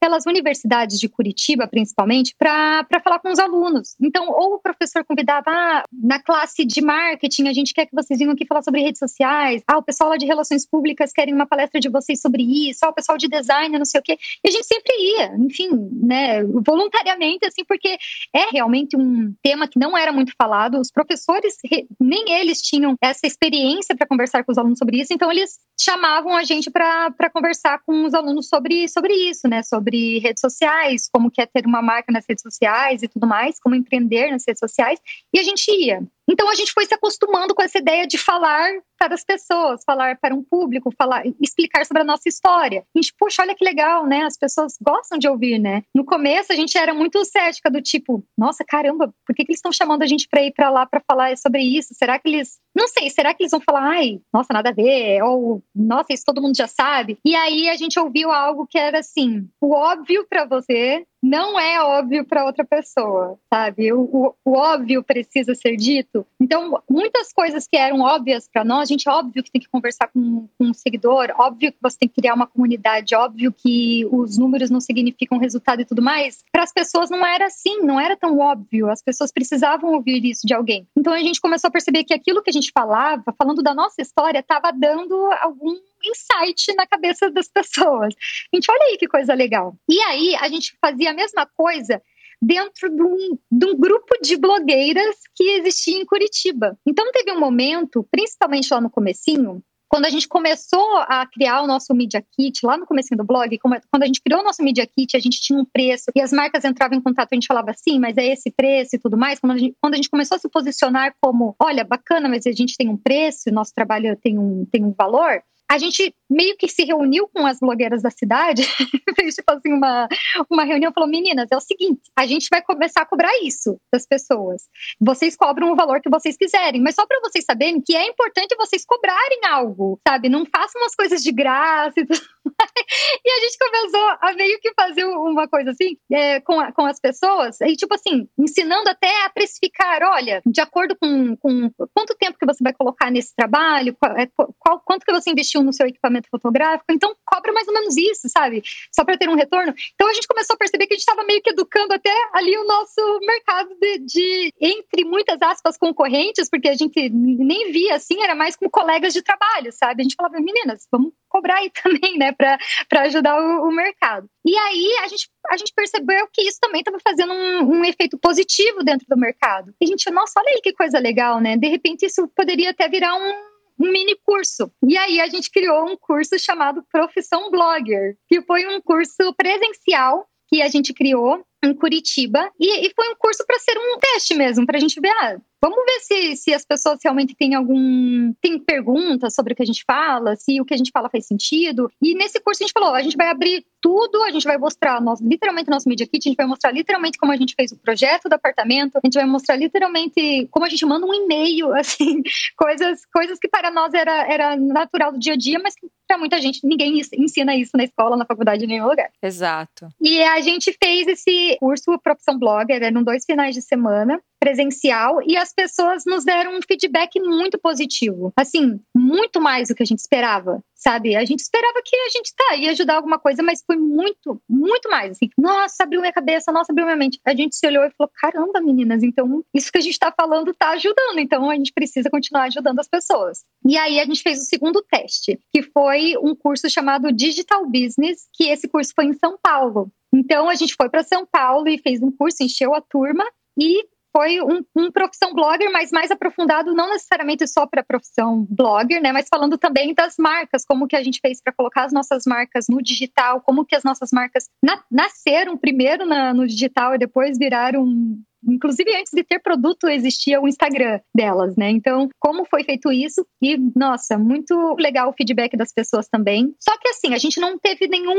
pelas universidades de Curitiba, principalmente, para falar com os alunos. Então, ou o professor convidava, ah, na classe de marketing, a gente quer que vocês venham aqui falar sobre redes sociais, ah, o pessoal lá de relações públicas querem uma palestra de vocês sobre isso, ah, o pessoal de design, não sei o quê. E a gente sempre ia, enfim, né, voluntariamente, assim, porque é realmente um tema que não era muito falado, os professores, nem eles tinham essa experiência para conversar com os alunos sobre isso, então eles chamavam a gente para conversar com os alunos sobre, sobre isso, né? Sobre redes sociais, como que é ter uma marca nas redes sociais e tudo mais, como empreender nas redes sociais. E a gente ia. Então a gente foi se acostumando com essa ideia de falar para as pessoas, falar para um público, falar, explicar sobre a nossa história. A gente, poxa, olha que legal, né? As pessoas gostam de ouvir, né? No começo a gente era muito cética do tipo, nossa, caramba, por que, que eles estão chamando a gente para ir para lá para falar sobre isso? Será que eles, não sei, será que eles vão falar, ai, nossa, nada a ver, ou nossa, isso todo mundo já sabe? E aí a gente ouviu algo que era assim, o óbvio para você não é óbvio para outra pessoa, sabe? O, o, o, óbvio precisa ser dito. Então, muitas coisas que eram óbvias para nós, a gente, óbvio que tem que conversar com, com um seguidor, óbvio que você tem que criar uma comunidade, óbvio que os números não significam resultado e tudo mais. Para as pessoas não era assim, não era tão óbvio. As pessoas precisavam ouvir isso de alguém. Então, a gente começou a perceber que aquilo que a gente falava, falando da nossa história, estava dando algum insight na cabeça das pessoas. A gente, olha aí que coisa legal. E aí a gente fazia a mesma coisa dentro de um, de um, grupo de blogueiras que existia em Curitiba. Então teve um momento, principalmente lá no comecinho, quando a gente começou a criar o nosso Media Kit, lá no começo do blog, quando a gente criou o nosso Media Kit, a gente tinha um preço e as marcas entravam em contato, a gente falava assim, mas é esse preço e tudo mais. Quando a gente, quando a gente começou a se posicionar como, olha, bacana, mas a gente tem um preço, nosso trabalho tem um, tem um valor, a gente meio que se reuniu com as blogueiras da cidade, fez tipo assim uma, uma reunião, falou, meninas, é o seguinte, a gente vai começar a cobrar isso das pessoas. Vocês cobram o valor que vocês quiserem, mas só para vocês saberem que é importante vocês cobrarem algo, sabe? Não façam as coisas de graça e tudo e a gente começou a meio que fazer uma coisa assim é, com, a, com as pessoas, e tipo assim, ensinando até a precificar, olha, de acordo com, com quanto tempo que você vai colocar nesse trabalho, qual, é, qual, quanto que você investiu no seu equipamento fotográfico, então cobra mais ou menos isso, sabe? Só para ter um retorno. Então a gente começou a perceber que a gente estava meio que educando até ali o nosso mercado de, de, entre muitas aspas, concorrentes, porque a gente nem via assim, era mais com colegas de trabalho, sabe? A gente falava, meninas, vamos cobrar aí também, né, para ajudar o, o, mercado. E aí a gente, a gente percebeu que isso também estava fazendo um, um, efeito positivo dentro do mercado. E a gente, nossa, olha aí que coisa legal, né? De repente isso poderia até virar um um mini curso. E aí a gente criou um curso chamado Profissão Blogger, que foi um curso presencial que a gente criou em Curitiba e, e foi um curso para ser um teste mesmo, para a gente ver, ah, Vamos ver se, se as pessoas realmente têm algum. tem perguntas sobre o que a gente fala, se o que a gente fala faz sentido. E nesse curso a gente falou: a gente vai abrir tudo, a gente vai mostrar nosso, literalmente nosso Media Kit, a gente vai mostrar literalmente como a gente fez o projeto do apartamento, a gente vai mostrar literalmente como a gente manda um e-mail, assim, coisas, coisas que para nós era, era natural do dia a dia, mas que para muita gente ninguém ensina isso na escola, na faculdade, em nenhum lugar. Exato. E a gente fez esse curso Profissão Blogger, eram dois finais de semana presencial e as pessoas nos deram um feedback muito positivo. Assim, muito mais do que a gente esperava, sabe? A gente esperava que a gente tá, ia ajudar alguma coisa, mas foi muito, muito mais. Assim, nossa, abriu minha cabeça, nossa, abriu minha mente. A gente se olhou e falou: caramba, meninas, então isso que a gente tá falando tá ajudando, então a gente precisa continuar ajudando as pessoas. E aí a gente fez o segundo teste, que foi um curso chamado Digital Business, que esse curso foi em São Paulo. Então a gente foi para São Paulo e fez um curso, encheu a turma e foi um, um, profissão blogger, mas mais aprofundado, não necessariamente só para a profissão blogger, né? Mas falando também das marcas, como que a gente fez para colocar as nossas marcas no digital, como que as nossas marcas na, nasceram primeiro na, no digital e depois viraram Inclusive, antes de ter produto, existia o Instagram delas, né? Então, como foi feito isso? E, nossa, muito legal o feedback das pessoas também. Só que, assim, a gente não teve nenhum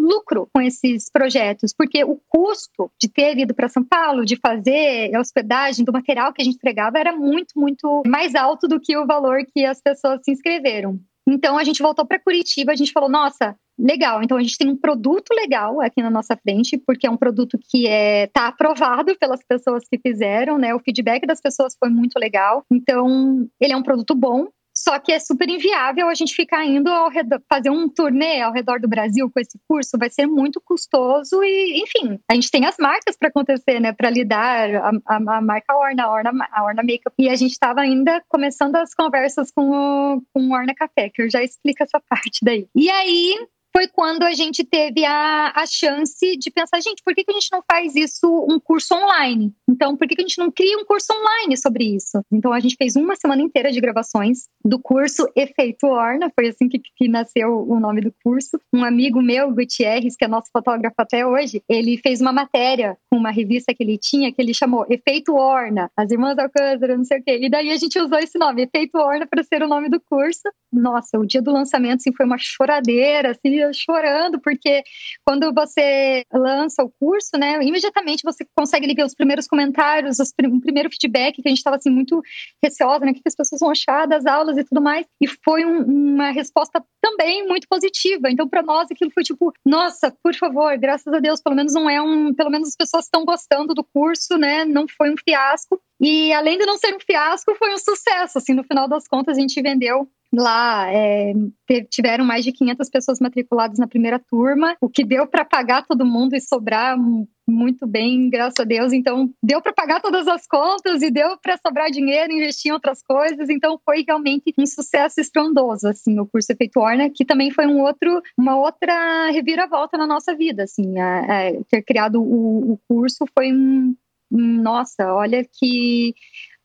lucro com esses projetos, porque o custo de ter ido para São Paulo, de fazer a hospedagem do material que a gente entregava, era muito, muito mais alto do que o valor que as pessoas se inscreveram. Então a gente voltou para Curitiba, a gente falou, nossa, legal. Então a gente tem um produto legal aqui na nossa frente, porque é um produto que é tá aprovado pelas pessoas que fizeram, né? O feedback das pessoas foi muito legal. Então ele é um produto bom. Só que é super inviável a gente ficar indo ao redor, fazer um turnê ao redor do Brasil com esse curso, vai ser muito custoso e, enfim, a gente tem as marcas para acontecer, né, para lidar, a, a, a, marca Orna, a Orna, a Orna Makeup, e a gente estava ainda começando as conversas com o, com o Orna Café, que eu já explico essa parte daí. E aí, foi quando a gente teve a, a chance de pensar, gente, por que, que a gente não faz isso um curso online? Então, por que, que a gente não cria um curso online sobre isso? Então, a gente fez uma semana inteira de gravações do curso Efeito Orna, foi assim que, que nasceu o nome do curso. Um amigo meu, Gutierrez, que é nosso fotógrafo até hoje, ele fez uma matéria com uma revista que ele tinha, que ele chamou Efeito Orna, as Irmãs Alcântara, não sei o quê. E daí a gente usou esse nome, Efeito Orna, para ser o nome do curso. Nossa, o dia do lançamento, assim, foi uma choradeira, assim, chorando, porque quando você lança o curso, né, imediatamente você consegue ver os primeiros comentários, os prim o primeiro feedback, que a gente estava assim muito receosa, né, o que as pessoas vão achar das aulas e tudo mais, e foi um, uma resposta também muito positiva. Então, para nós, aquilo foi tipo, nossa, por favor, graças a Deus, pelo menos não é um, pelo menos as pessoas estão gostando do curso, né, não foi um fiasco. E além de não ser um fiasco, foi um sucesso. Assim, no final das contas, a gente vendeu Lá é, tiveram mais de 500 pessoas matriculadas na primeira turma, o que deu para pagar todo mundo e sobrar muito bem, graças a Deus. Então, deu para pagar todas as contas e deu para sobrar dinheiro, investir em outras coisas. Então, foi realmente um sucesso estrondoso, assim, o curso Efeito Orna, que também foi um outro, uma outra reviravolta na nossa vida, assim, a, a ter criado o, o curso foi um, nossa, olha que,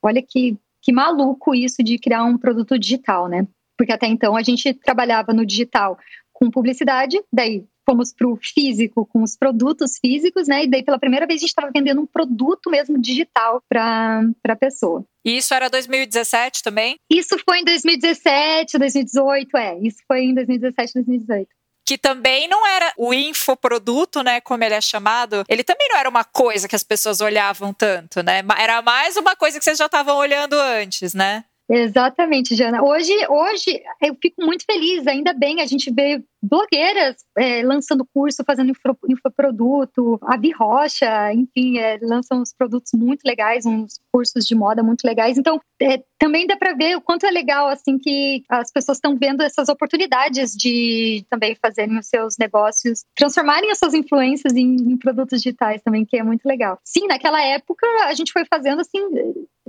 olha que que maluco isso de criar um produto digital, né? Porque até então a gente trabalhava no digital com publicidade, daí fomos para o físico com os produtos físicos, né? E daí pela primeira vez a gente estava vendendo um produto mesmo digital para a pessoa. E isso era 2017 também? Isso foi em 2017, 2018, é. Isso foi em 2017, 2018 que também não era o infoproduto, né, como ele é chamado, ele também não era uma coisa que as pessoas olhavam tanto, né? Era mais uma coisa que vocês já estavam olhando antes, né? Exatamente, Jana. Hoje, hoje eu fico muito feliz, ainda bem, a gente vê blogueiras é, lançando curso, fazendo info, infoproduto, a Rocha, enfim, é, lançam uns produtos muito legais, uns cursos de moda muito legais. Então, é, também dá para ver o quanto é legal, assim, que as pessoas estão vendo essas oportunidades de também fazerem os seus negócios, transformarem as suas influências em, em produtos digitais também, que é muito legal. Sim, naquela época a gente foi fazendo assim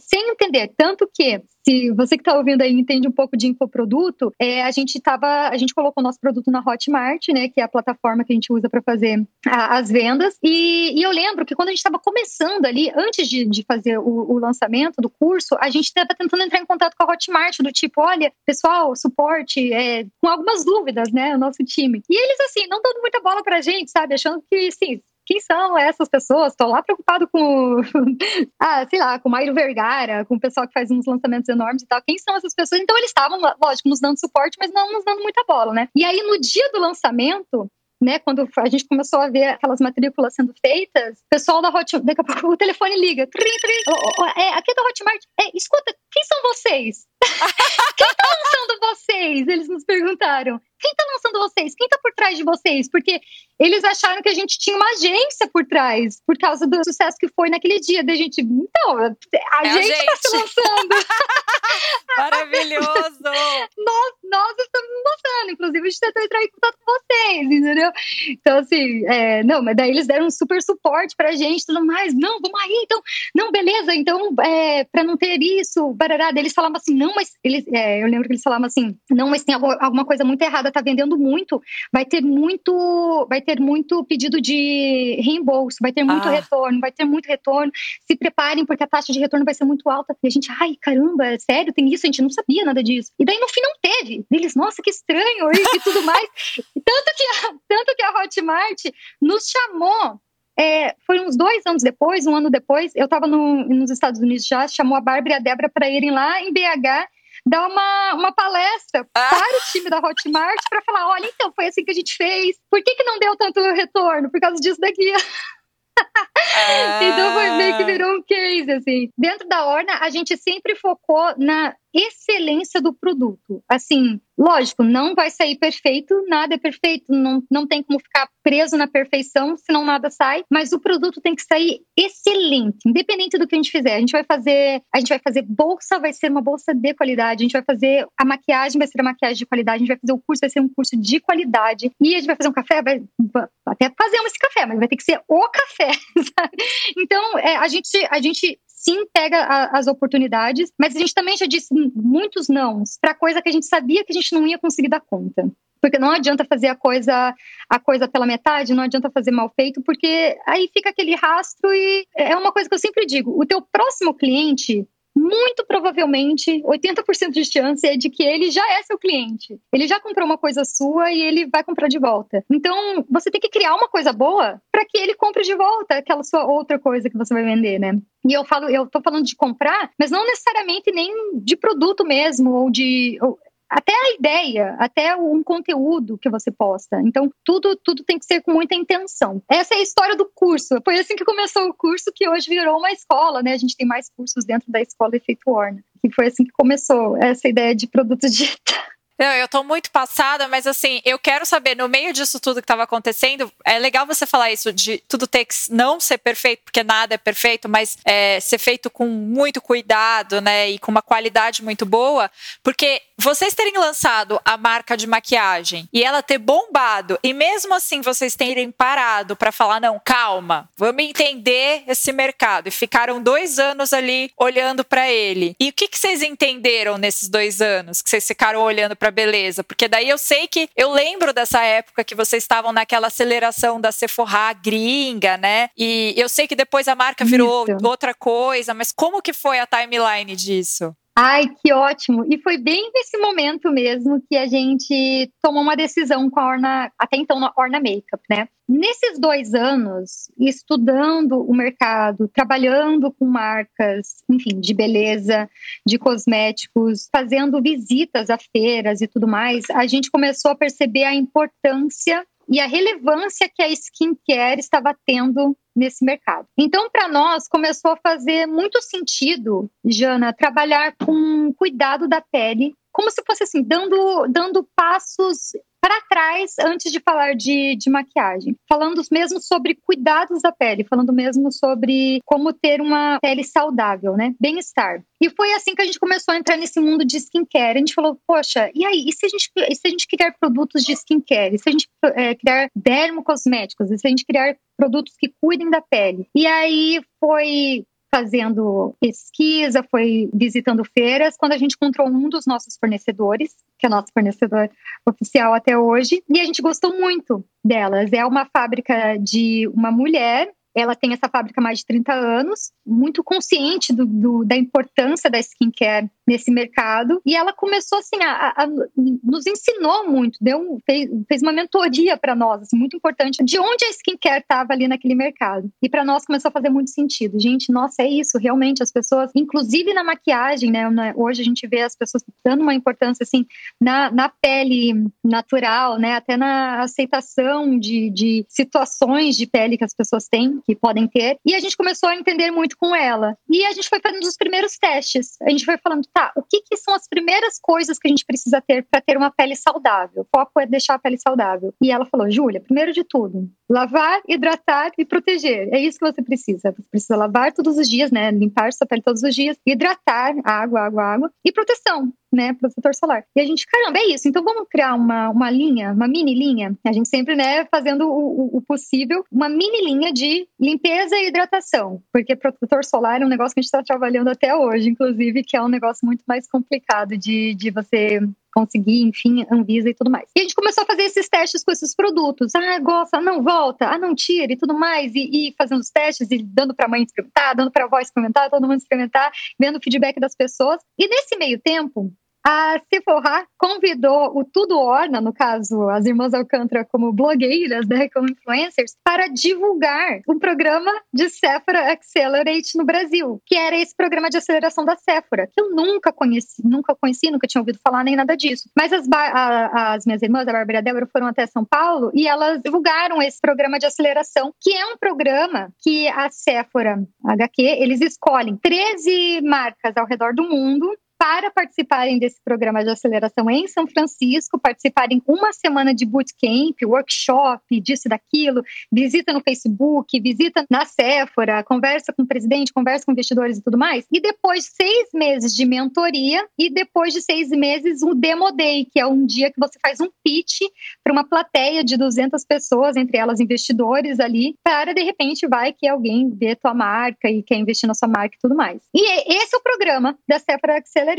sem entender. Tanto que, se você que está ouvindo aí entende um pouco de infoproduto, é, a gente tava, a gente colocou o nosso produto na Hotmart, né, que é a plataforma que a gente usa para fazer a, as vendas. E, e, eu lembro que quando a gente estava começando ali, antes de, de fazer o, o, lançamento do curso, a gente estava tentando entrar em contato com a Hotmart, do tipo, olha, pessoal, suporte, é, com algumas dúvidas, né, o nosso time. E eles, assim, não dando muita bola pra gente, sabe, achando que, sim, quem são essas pessoas? Estou lá preocupado com, ah, sei lá, com o Mairo Vergara, com o pessoal que faz uns lançamentos enormes e tal. Quem são essas pessoas? Então eles estavam, lógico, nos dando suporte, mas não nos dando muita bola, né? E aí no dia do lançamento, né, quando a gente começou a ver aquelas matrículas sendo feitas, o pessoal da Hotmart, daqui a pouco o telefone liga, trim, trim, é, aqui é da Hotmart, é, escuta, quem são vocês? quem tá lançando vocês? Eles nos perguntaram. Quem tá lançando vocês? Quem tá por trás de vocês? Porque eles acharam que a gente tinha uma agência por trás, por causa do sucesso que foi naquele dia. Da gente, então, a, é gente, a gente tá se lançando. Maravilhoso! nós, nós estamos lançando, inclusive a gente tentou entrar em contato com vocês, entendeu? Então, assim, é, não, mas daí eles deram um super suporte pra gente, tudo mais. Não, vamos aí, então, não, beleza, então, é, pra não ter isso, barará, eles falavam assim, não, mas eles, é, eu lembro que eles falavam assim, não, mas tem alguma coisa muito errada, tá vendendo muito, vai ter muito, vai ter muito pedido de reembolso, vai ter muito ah. retorno, vai ter muito retorno, se preparem porque a taxa de retorno vai ser muito alta. E a gente, ai, caramba, é sério, tem isso, a gente não sabia nada disso. E daí no fim não teve. Eles, nossa, que estranho e tudo mais. tanto que, a, tanto que a Hotmart nos chamou é, foi uns dois anos depois, um ano depois, eu estava no, nos Estados Unidos já, chamou a Bárbara e a Débora para irem lá em BH dar uma, uma palestra ah. para o time da Hotmart para falar: olha, então foi assim que a gente fez, por que, que não deu tanto retorno? Por causa disso daqui. Ah. então foi meio que virou um case, assim. Dentro da Orna, a gente sempre focou na excelência do produto. Assim, lógico, não vai sair perfeito, nada é perfeito, não, não tem como ficar preso na perfeição, senão nada sai, mas o produto tem que sair excelente, independente do que a gente fizer. A gente vai fazer, a gente vai fazer bolsa, vai ser uma bolsa de qualidade, a gente vai fazer a maquiagem, vai ser a maquiagem de qualidade, a gente vai fazer o curso, vai ser um curso de qualidade, e a gente vai fazer um café, vai até fazemos esse café, mas vai ter que ser o café, sabe? Então, é, a gente a gente sim pega a, as oportunidades, mas a gente também já disse muitos nãos para coisa que a gente sabia que a gente não ia conseguir dar conta. Porque não adianta fazer a coisa a coisa pela metade, não adianta fazer mal feito, porque aí fica aquele rastro e é uma coisa que eu sempre digo, o teu próximo cliente muito provavelmente 80% de chance é de que ele já é seu cliente. Ele já comprou uma coisa sua e ele vai comprar de volta. Então, você tem que criar uma coisa boa para que ele compre de volta aquela sua outra coisa que você vai vender, né? E eu falo, eu tô falando de comprar, mas não necessariamente nem de produto mesmo ou de ou, até a ideia, até um conteúdo que você posta. Então, tudo, tudo tem que ser com muita intenção. Essa é a história do curso. Foi assim que começou o curso, que hoje virou uma escola, né? A gente tem mais cursos dentro da escola Efeito Warner. Que foi assim que começou essa ideia de produto digital. Não, eu tô muito passada, mas assim, eu quero saber, no meio disso tudo que estava acontecendo, é legal você falar isso de tudo ter que não ser perfeito, porque nada é perfeito, mas é, ser feito com muito cuidado, né? E com uma qualidade muito boa, porque vocês terem lançado a marca de maquiagem e ela ter bombado, e mesmo assim vocês terem parado para falar, não, calma, vamos entender esse mercado. E ficaram dois anos ali olhando para ele. E o que, que vocês entenderam nesses dois anos que vocês ficaram olhando para beleza? Porque daí eu sei que eu lembro dessa época que vocês estavam naquela aceleração da Sephora gringa, né? E eu sei que depois a marca virou Isso. outra coisa, mas como que foi a timeline disso? Ai, que ótimo! E foi bem nesse momento mesmo que a gente tomou uma decisão com a Orna, até então na Orna Makeup, né? Nesses dois anos, estudando o mercado, trabalhando com marcas, enfim, de beleza, de cosméticos, fazendo visitas a feiras e tudo mais, a gente começou a perceber a importância e a relevância que a skincare estava tendo nesse mercado. Então, para nós, começou a fazer muito sentido, Jana, trabalhar com cuidado da pele, como se fosse assim, dando, dando passos para trás antes de falar de, de maquiagem, falando mesmo sobre cuidados da pele, falando mesmo sobre como ter uma pele saudável, né? Bem-estar. E foi assim que a gente começou a entrar nesse mundo de skincare. A gente falou, poxa, e aí? E se a gente, se a gente criar produtos de skincare? E se a gente é, criar dermocosméticos? E se a gente criar produtos que cuidem da pele? E aí foi fazendo pesquisa, foi visitando feiras, quando a gente encontrou um dos nossos fornecedores, que é nosso fornecedor oficial até hoje, e a gente gostou muito delas. É uma fábrica de uma mulher ela tem essa fábrica há mais de 30 anos, muito consciente do, do, da importância da skincare nesse mercado. E ela começou assim, a, a, a nos ensinou muito, deu, fez, fez uma mentoria para nós, assim, muito importante, de onde a skincare estava ali naquele mercado. E para nós começou a fazer muito sentido. Gente, nossa, é isso, realmente, as pessoas, inclusive na maquiagem, né? Hoje a gente vê as pessoas dando uma importância assim na, na pele natural, né? Até na aceitação de, de situações de pele que as pessoas têm que podem ter. E a gente começou a entender muito com ela. E a gente foi fazendo os primeiros testes. A gente foi falando, tá, o que, que são as primeiras coisas que a gente precisa ter para ter uma pele saudável? O foco é deixar a pele saudável. E ela falou, Júlia, primeiro de tudo, lavar, hidratar e proteger. É isso que você precisa. Você precisa lavar todos os dias, né? Limpar sua pele todos os dias, hidratar, água, água, água e proteção né, protetor solar. E a gente, caramba, é isso. Então vamos criar uma, uma linha, uma mini linha. A gente sempre, né, fazendo o, o possível, uma mini linha de limpeza e hidratação, porque protetor solar é um negócio que a gente está trabalhando até hoje, inclusive, que é um negócio muito mais complicado de, de você conseguir, enfim, Anvisa e tudo mais. E a gente começou a fazer esses testes com esses produtos. Ah, gosta, não volta, ah, não tira e tudo mais. E, e fazendo os testes e dando para a mãe experimentar, dando para a avó experimentar, todo mundo experimentar, vendo o feedback das pessoas. E nesse meio tempo, a Sephora convidou o Tudo Orna, no caso, as irmãs Alcântara como blogueiras, né, como influencers, para divulgar um programa de Sephora Accelerate no Brasil, que era esse programa de aceleração da Sephora, que eu nunca conheci, nunca conheci, nunca tinha ouvido falar nem nada disso. Mas as, a, as minhas irmãs, a Bárbara e a Débora, foram até São Paulo e elas divulgaram esse programa de aceleração, que é um programa que a Sephora HQ, eles escolhem 13 marcas ao redor do mundo para participarem desse programa de aceleração em São Francisco, participarem uma semana de bootcamp, workshop, disso daquilo, visita no Facebook, visita na Sephora, conversa com o presidente, conversa com investidores e tudo mais. E depois seis meses de mentoria e depois de seis meses um Demo Day, que é um dia que você faz um pitch para uma plateia de 200 pessoas, entre elas investidores ali, para de repente vai que alguém vê tua marca e quer investir na sua marca e tudo mais. E esse é o programa da Sephora Accelerate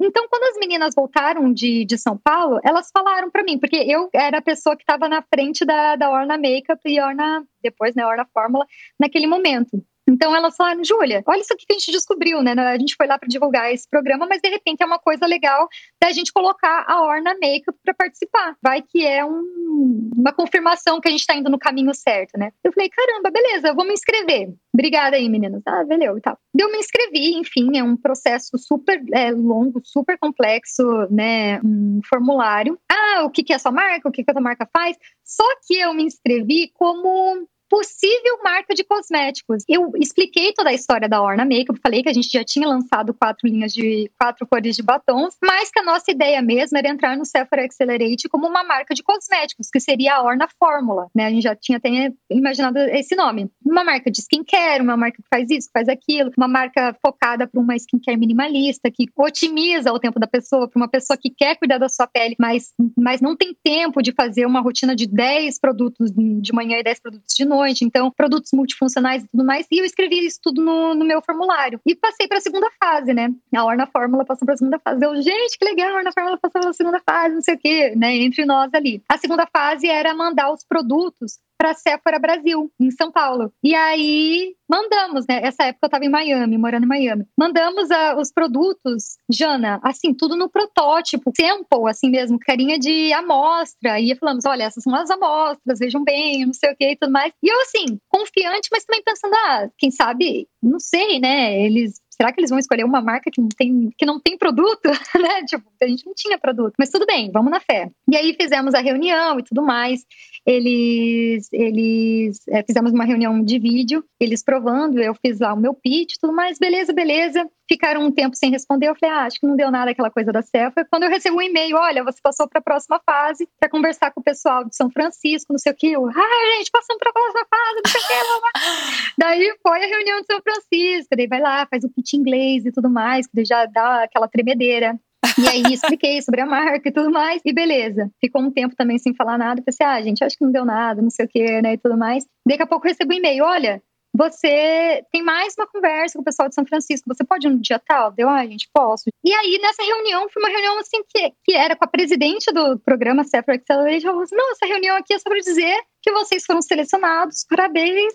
Então, quando as meninas voltaram de, de São Paulo, elas falaram para mim, porque eu era a pessoa que estava na frente da, da Orna Makeup e Orna, depois, né, Orna Fórmula, naquele momento. Então elas falaram, Júlia, olha isso que a gente descobriu, né? A gente foi lá para divulgar esse programa, mas de repente é uma coisa legal da gente colocar a Orna Makeup para participar. Vai que é um, uma confirmação que a gente está indo no caminho certo, né? Eu falei, caramba, beleza, eu vou me inscrever. Obrigada aí, meninas. Ah, valeu e tal. Eu me inscrevi, enfim, é um processo super é, longo, super complexo, né? Um formulário. Ah, o que, que é a sua marca? O que, que a sua marca faz? Só que eu me inscrevi como possível marca de cosméticos. Eu expliquei toda a história da Orna Makeup, falei que a gente já tinha lançado quatro linhas de quatro cores de batons, mas que a nossa ideia mesmo era entrar no Sephora Accelerate como uma marca de cosméticos, que seria a Orna Fórmula, né? A gente já tinha até imaginado esse nome. Uma marca de skincare, uma marca que faz isso, faz aquilo, uma marca focada para uma skincare minimalista, que otimiza o tempo da pessoa, para uma pessoa que quer cuidar da sua pele, mas, mas não tem tempo de fazer uma rotina de 10 produtos de manhã e 10 produtos de noite noite, então produtos multifuncionais e tudo mais. E eu escrevi isso tudo no, no meu formulário. E passei para a segunda fase, né? A Orna Fórmula passou para a segunda fase. Eu, gente, que legal, a Orna Fórmula passou para a segunda fase, não sei o quê, né? Entre nós ali. A segunda fase era mandar os produtos para Sephora Brasil, em São Paulo. E aí mandamos, né? Essa época eu estava em Miami, morando em Miami. Mandamos uh, os produtos, Jana, assim, tudo no protótipo, sample, assim mesmo, carinha de amostra. E falamos, olha, essas são as amostras, vejam bem, não sei o que e tudo mais. E eu, assim, confiante, mas também pensando, ah, quem sabe, não sei, né? Eles será que eles vão escolher uma marca que não tem, que não tem produto, né? Tipo, a gente não tinha produto. Mas tudo bem, vamos na fé. E aí fizemos a reunião e tudo mais. Eles, eles é, fizemos uma reunião de vídeo, eles provando, eu fiz lá o meu pitch, tudo mais, beleza, beleza. Ficaram um tempo sem responder. Eu falei, ah, acho que não deu nada aquela coisa da CEL. Foi quando eu recebo um e-mail: olha, você passou para a próxima fase para conversar com o pessoal de São Francisco, não sei o que. Eu, ah, gente, passamos para a próxima fase, não sei o que. daí foi a reunião de São Francisco. Daí vai lá, faz o pitch inglês e tudo mais, que já dá aquela tremedeira. E aí expliquei sobre a marca e tudo mais, e beleza. Ficou um tempo também sem falar nada. Pensei, ah, gente, acho que não deu nada, não sei o que, né, e tudo mais. Daqui a pouco eu recebo um e-mail: olha, você tem mais uma conversa com o pessoal de São Francisco, você pode ir no dia tal? Deu, ah, gente, posso. E aí, nessa reunião, foi uma reunião assim que, que era com a presidente do programa Separate Accelerate, ela falou assim, não, essa reunião aqui é só para dizer que vocês foram selecionados, parabéns.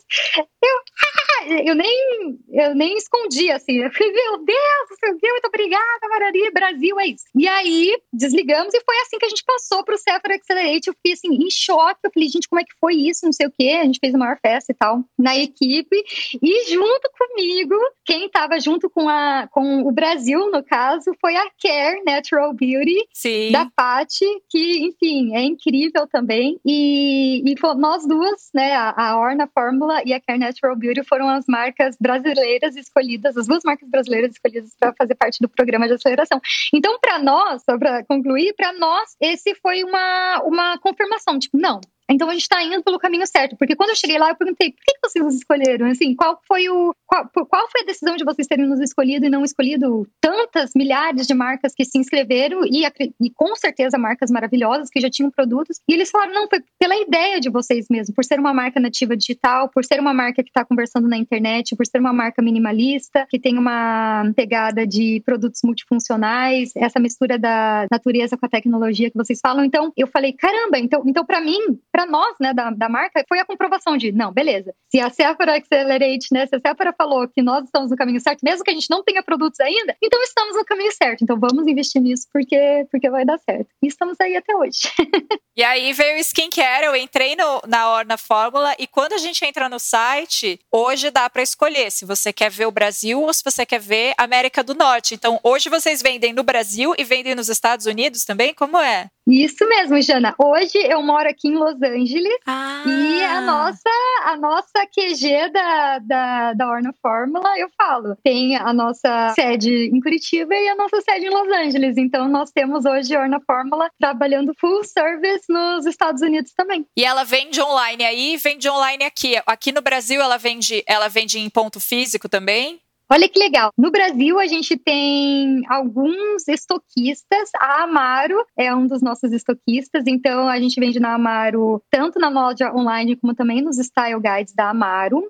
Eu, ah, eu, nem, eu nem escondi, assim, eu falei, meu Deus, meu Deus, muito obrigada, Mararia, Brasil, é isso. E aí, desligamos e foi assim que a gente passou para o Sephora Accelerate, eu fiquei, assim, em choque, eu falei, gente, como é que foi isso, não sei o quê, a gente fez a maior festa e tal, na equipe, e junto comigo, quem estava junto com, a, com o Brasil, no caso, foi a Care Natural Beauty, Sim. da Paty, que, enfim, é incrível também, e, e foi, nós duas, né, a, Orna Fórmula e a Care Natural Beauty foram as marcas brasileiras escolhidas, as duas marcas brasileiras escolhidas para fazer parte do programa de aceleração. Então, para nós, só para concluir, para nós esse foi uma, uma confirmação, tipo, não, então a gente está indo pelo caminho certo. Porque quando eu cheguei lá, eu perguntei por que vocês nos escolheram? Assim, qual foi o. Qual, qual foi a decisão de vocês terem nos escolhido e não escolhido tantas milhares de marcas que se inscreveram e, e com certeza marcas maravilhosas que já tinham produtos? E eles falaram: não, foi pela ideia de vocês mesmo, por ser uma marca nativa digital, por ser uma marca que está conversando na internet, por ser uma marca minimalista, que tem uma pegada de produtos multifuncionais, essa mistura da natureza com a tecnologia que vocês falam. Então, eu falei: caramba, então, então para mim, pra para nós, né, da, da marca, foi a comprovação de, não, beleza, se a Sephora Accelerate, né, se a Sephora falou que nós estamos no caminho certo, mesmo que a gente não tenha produtos ainda, então estamos no caminho certo, então vamos investir nisso porque, porque vai dar certo. E estamos aí até hoje. e aí veio o skincare, eu entrei no, na Orna Fórmula e quando a gente entra no site, hoje dá para escolher se você quer ver o Brasil ou se você quer ver América do Norte. Então, hoje vocês vendem no Brasil e vendem nos Estados Unidos também? Como é? Isso mesmo, Jana. Hoje eu moro aqui em Los Angeles ah. e a nossa, a nossa QG da, da, da Orna Fórmula, eu falo, tem a nossa sede em Curitiba e a nossa sede em Los Angeles. Então nós temos hoje a Orna Fórmula trabalhando full service nos Estados Unidos também. E ela vende online aí, vende online aqui. Aqui no Brasil ela vende, ela vende em ponto físico também? Olha que legal. No Brasil, a gente tem alguns estoquistas. A Amaro é um dos nossos estoquistas, então a gente vende na Amaro tanto na loja online como também nos style guides da Amaro.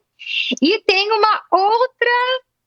E tem uma outra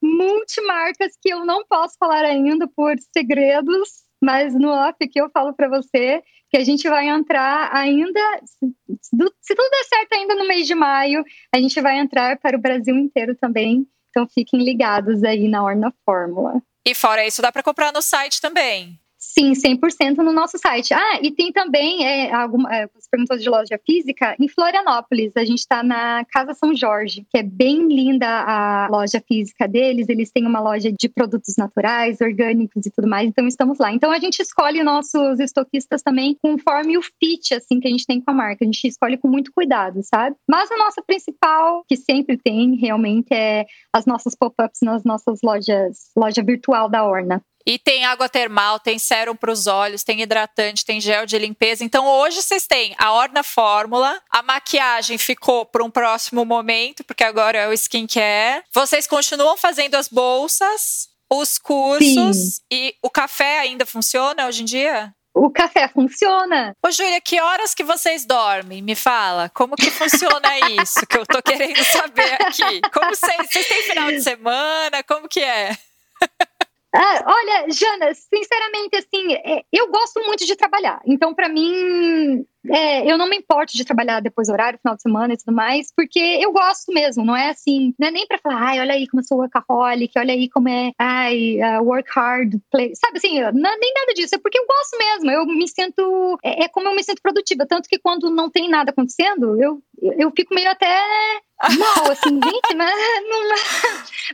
multimarcas que eu não posso falar ainda por segredos, mas no off que eu falo para você que a gente vai entrar ainda, se, tudo der certo ainda no mês de maio, a gente vai entrar para o Brasil inteiro também. Então fiquem ligados aí na Orna Fórmula. E fora isso, dá para comprar no site também. Sim, 100% no nosso site. Ah, e tem também, é, alguma, é, você perguntou de loja física, em Florianópolis, a gente está na Casa São Jorge, que é bem linda a loja física deles, eles têm uma loja de produtos naturais, orgânicos e tudo mais, então estamos lá. Então a gente escolhe nossos estoquistas também conforme o fit, assim, que a gente tem com a marca, a gente escolhe com muito cuidado, sabe? Mas a nossa principal, que sempre tem, realmente, é as nossas pop-ups nas nossas lojas, loja virtual da Orna. E tem água termal, tem sérum para os olhos, tem hidratante, tem gel de limpeza. Então hoje vocês têm a Orna Fórmula, a maquiagem ficou para um próximo momento, porque agora é o skincare. Vocês continuam fazendo as bolsas, os cursos Sim. e o café ainda funciona hoje em dia? O café funciona. Ô, Júlia, que horas que vocês dormem? Me fala. Como que funciona isso? Que eu tô querendo saber aqui. Como vocês, vocês têm final de semana? Como que é? Ah, olha, Jana, sinceramente, assim, é, eu gosto muito de trabalhar. Então, para mim, é, eu não me importo de trabalhar depois do horário, final de semana e tudo mais, porque eu gosto mesmo, não é assim, não é nem pra falar, ai, olha aí como eu sou workaholic, olha aí como é, ai, uh, work hard, play. Sabe assim, não, nem nada disso, é porque eu gosto mesmo, eu me sinto, é, é como eu me sinto produtiva, tanto que quando não tem nada acontecendo, eu, eu fico meio até mal, assim, gente, mas, não,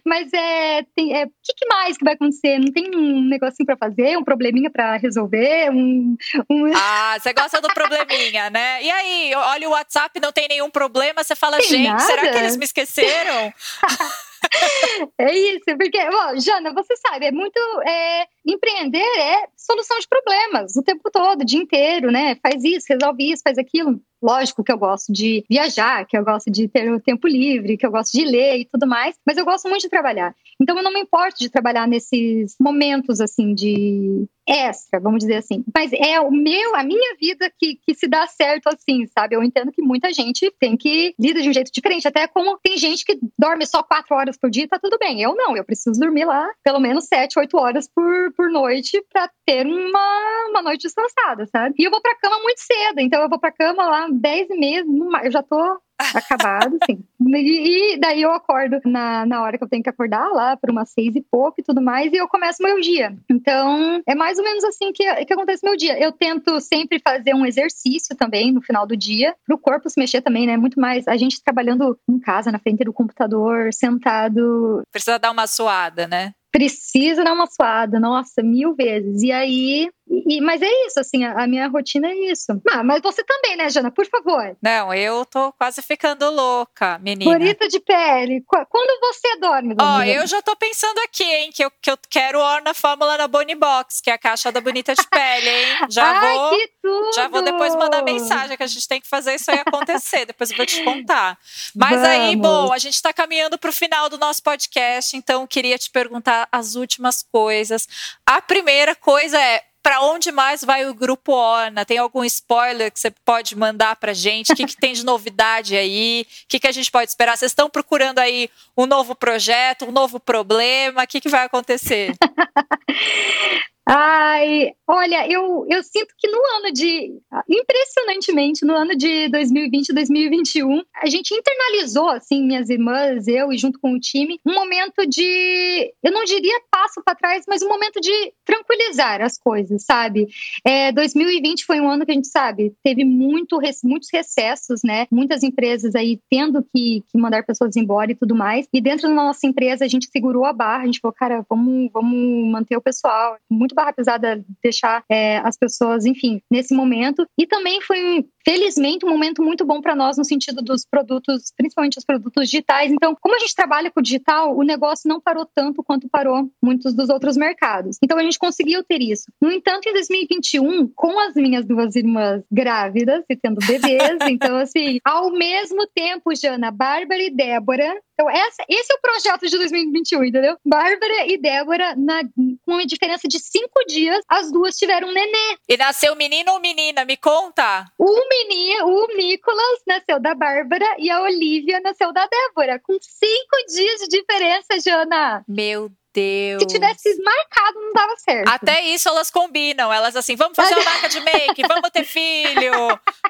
mas é, tem, é, o que, que, mais que vai acontecer? Não tem um negocinho para fazer, um probleminha para resolver? Um, um... Ah, você gosta do probleminha, né? E aí, olha o WhatsApp, não tem nenhum problema, você fala, tem gente, nada. será que eles me esqueceram? é isso, porque, ó, Jana, você sabe, é muito. É, empreender é solução de problemas o tempo todo, o dia inteiro, né? Faz isso, resolve isso, faz aquilo. Lógico que eu gosto de viajar, que eu gosto de ter o tempo livre, que eu gosto de ler e tudo mais, mas eu gosto muito de trabalhar. Então eu não me importo de trabalhar nesses momentos assim de extra, vamos dizer assim. Mas é o meu, a minha vida que, que se dá certo assim, sabe? Eu entendo que muita gente tem que lida de um jeito diferente, até como tem gente que dorme só quatro horas por dia, tá tudo bem. Eu não, eu preciso dormir lá pelo menos sete, oito horas por, por noite para ter uma, uma noite descansada, sabe? E eu vou pra cama muito cedo, então eu vou pra cama lá 10 e meia, eu já tô acabado, sim. E, daí eu acordo na, na hora que eu tenho que acordar, lá por umas seis e pouco e tudo mais, e eu começo meu dia. Então, é mais ou menos assim que, que acontece meu dia. Eu tento sempre fazer um exercício também no final do dia, pro corpo se mexer também, né? Muito mais a gente trabalhando em casa, na frente do computador, sentado. Precisa dar uma suada, né? precisa dar uma suada, nossa, mil vezes. E aí, e, mas é isso, assim, a, a, minha rotina é isso. Ah, mas você também, né, Jana? Por favor. Não, eu tô quase ficando louca, menina. Bonita de pele. Quando você dorme, Ó, oh, eu já tô pensando aqui, hein, que eu, que eu quero na fórmula na Bonnie Box, que é a caixa da Bonita de pele, hein? Já Ai, vou. Que tudo. Já vou depois mandar mensagem que a gente tem que fazer isso aí acontecer. depois eu vou te contar. Mas Vamos. aí, bom, a gente tá caminhando pro final do nosso podcast, então queria te perguntar as últimas coisas. A primeira coisa é para onde mais vai o grupo Orna? Tem algum spoiler que você pode mandar para gente? O que, que tem de novidade aí? O que, que a gente pode esperar? Vocês estão procurando aí um novo projeto, um novo problema? O que, que vai acontecer? Ai, olha, eu, eu sinto que no ano de. Impressionantemente, no ano de 2020 e 2021, a gente internalizou, assim, minhas irmãs, eu e junto com o time, um momento de. Eu não diria passo para trás, mas um momento de tranquilizar as coisas, sabe? É, 2020 foi um ano que a gente sabe, teve muito, muitos recessos, né? Muitas empresas aí tendo que, que mandar pessoas embora e tudo mais. E dentro da nossa empresa, a gente segurou a barra, a gente falou, cara, vamos, vamos manter o pessoal. Muito barra pesada deixar é, as pessoas, enfim, nesse momento. E também foi, felizmente, um momento muito bom para nós no sentido dos produtos, principalmente os produtos digitais. Então, como a gente trabalha com o digital, o negócio não parou tanto quanto parou muitos dos outros mercados. Então, a gente conseguiu ter isso. No entanto, em 2021, com as minhas duas irmãs grávidas e tendo bebês, então, assim, ao mesmo tempo, Jana, Bárbara e Débora então, essa, esse é o projeto de 2021, entendeu? Bárbara e Débora, na, com uma diferença de cinco dias, as duas tiveram um nenê. E nasceu menino ou menina? Me conta. O menino, o Nicolas, nasceu da Bárbara e a Olivia nasceu da Débora, com cinco dias de diferença, Jana. Meu Deus. Se tivesse marcado, não dava certo. Até isso elas combinam. Elas assim, vamos fazer uma marca de make, vamos ter filho,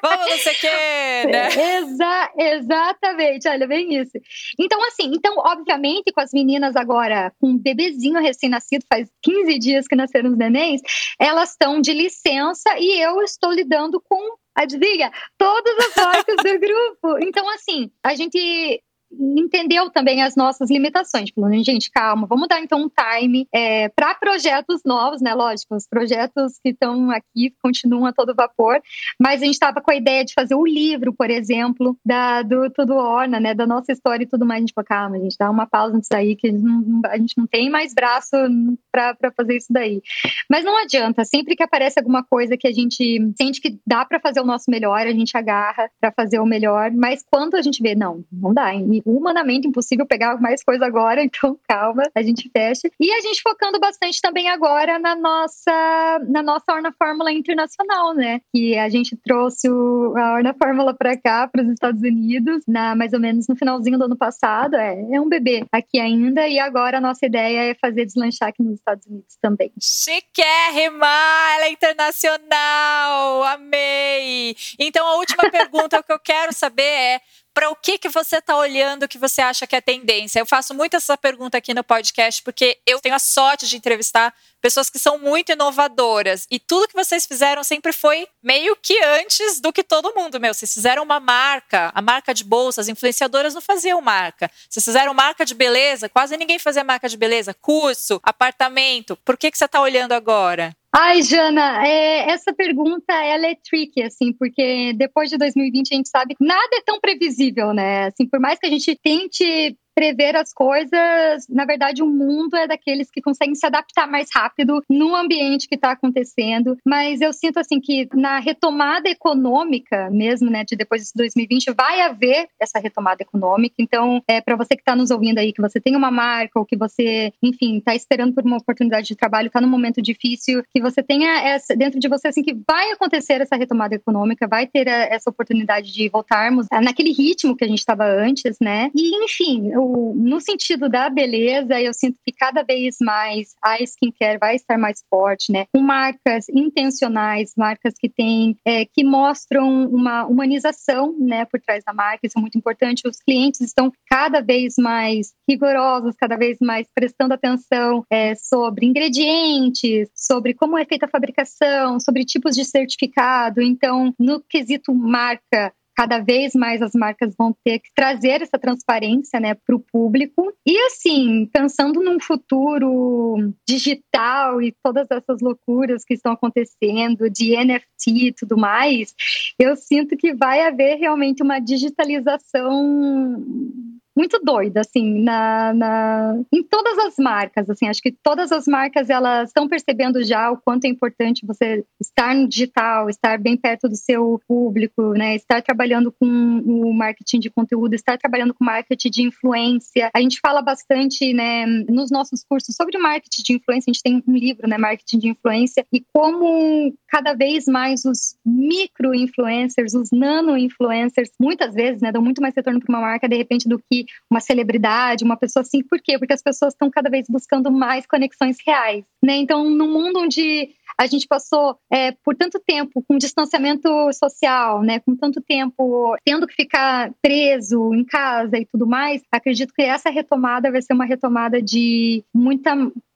vamos não sei o quê, né? Exa exatamente, olha, bem isso. Então, assim, então, obviamente, com as meninas agora, com um bebezinho recém-nascido, faz 15 dias que nasceram os nenéns, elas estão de licença e eu estou lidando com adivinha? Todas as marcas do grupo. Então, assim, a gente entendeu também as nossas limitações. Falando, gente, calma, vamos dar então um time é, para projetos novos, né? Lógico, os projetos que estão aqui continuam a todo vapor, mas a gente estava com a ideia de fazer o livro, por exemplo, da, do Tudo Orna, né? Da nossa história e tudo mais. A gente falou, calma, a gente dá uma pausa nisso aí, que a gente não, a gente não tem mais braço para fazer isso daí. Mas não adianta, sempre que aparece alguma coisa que a gente sente que dá para fazer o nosso melhor, a gente agarra para fazer o melhor, mas quando a gente vê, não, não dá, hein? Humanamente impossível pegar mais coisa agora, então calma, a gente fecha. E a gente focando bastante também agora na nossa na nossa Orna Fórmula Internacional, né? Que a gente trouxe o, a Orna Fórmula para cá, para os Estados Unidos, na mais ou menos no finalzinho do ano passado. É, é um bebê aqui ainda e agora a nossa ideia é fazer deslanchar aqui nos Estados Unidos também. Chiquérrima! Ela é internacional! Amei! Então a última pergunta que eu quero saber é para o que que você está olhando que você acha que é tendência? Eu faço muito essa pergunta aqui no podcast porque eu tenho a sorte de entrevistar pessoas que são muito inovadoras e tudo que vocês fizeram sempre foi meio que antes do que todo mundo, meu. Vocês fizeram uma marca, a marca de bolsas, influenciadoras não faziam marca. Vocês fizeram marca de beleza, quase ninguém fazia marca de beleza, curso, apartamento. Por que que você está olhando agora? Ai, Jana, é, essa pergunta ela é tricky, assim, porque depois de 2020 a gente sabe que nada é tão previsível, né? Assim, por mais que a gente tente prever as coisas, na verdade, o mundo é daqueles que conseguem se adaptar mais rápido no ambiente que está acontecendo. Mas eu sinto assim que na retomada econômica, mesmo, né, de depois de 2020, vai haver essa retomada econômica. Então, é para você que está nos ouvindo aí, que você tem uma marca ou que você, enfim, está esperando por uma oportunidade de trabalho, está num momento difícil, que você tenha essa, dentro de você assim que vai acontecer essa retomada econômica, vai ter essa oportunidade de voltarmos naquele ritmo que a gente estava antes, né? E enfim, eu, no sentido da beleza, eu sinto que cada vez mais a skincare vai estar mais forte, né? Com marcas intencionais, marcas que têm, é, que mostram uma humanização, né, por trás da marca. Isso é muito importante. Os clientes estão cada vez mais rigorosos, cada vez mais prestando atenção é, sobre ingredientes, sobre como é feita a fabricação, sobre tipos de certificado. Então, no quesito marca, cada vez mais as marcas vão ter que trazer essa transparência né, para o público. E assim, pensando num futuro digital e todas essas loucuras que estão acontecendo de NFT e tudo mais, eu sinto que vai haver realmente uma digitalização muito doida, assim, na, na, em todas as marcas, assim, acho que todas as marcas, elas estão percebendo já o quanto é importante você estar no digital, estar bem perto do seu público, né, estar trabalhando com o marketing de conteúdo, estar trabalhando com marketing de influência, a gente fala bastante, né, nos nossos cursos sobre marketing de influência, a gente tem um livro, né, marketing de influência, e como cada vez mais os micro-influencers, os nano-influencers, muitas vezes, né, dão muito mais retorno para uma marca, de repente, do que uma celebridade, uma pessoa assim. Por quê? Porque as pessoas estão cada vez buscando mais conexões reais, né? Então, no mundo onde a gente passou é, por tanto tempo com distanciamento social, né, com tanto tempo tendo que ficar preso em casa e tudo mais, acredito que essa retomada vai ser uma retomada de muita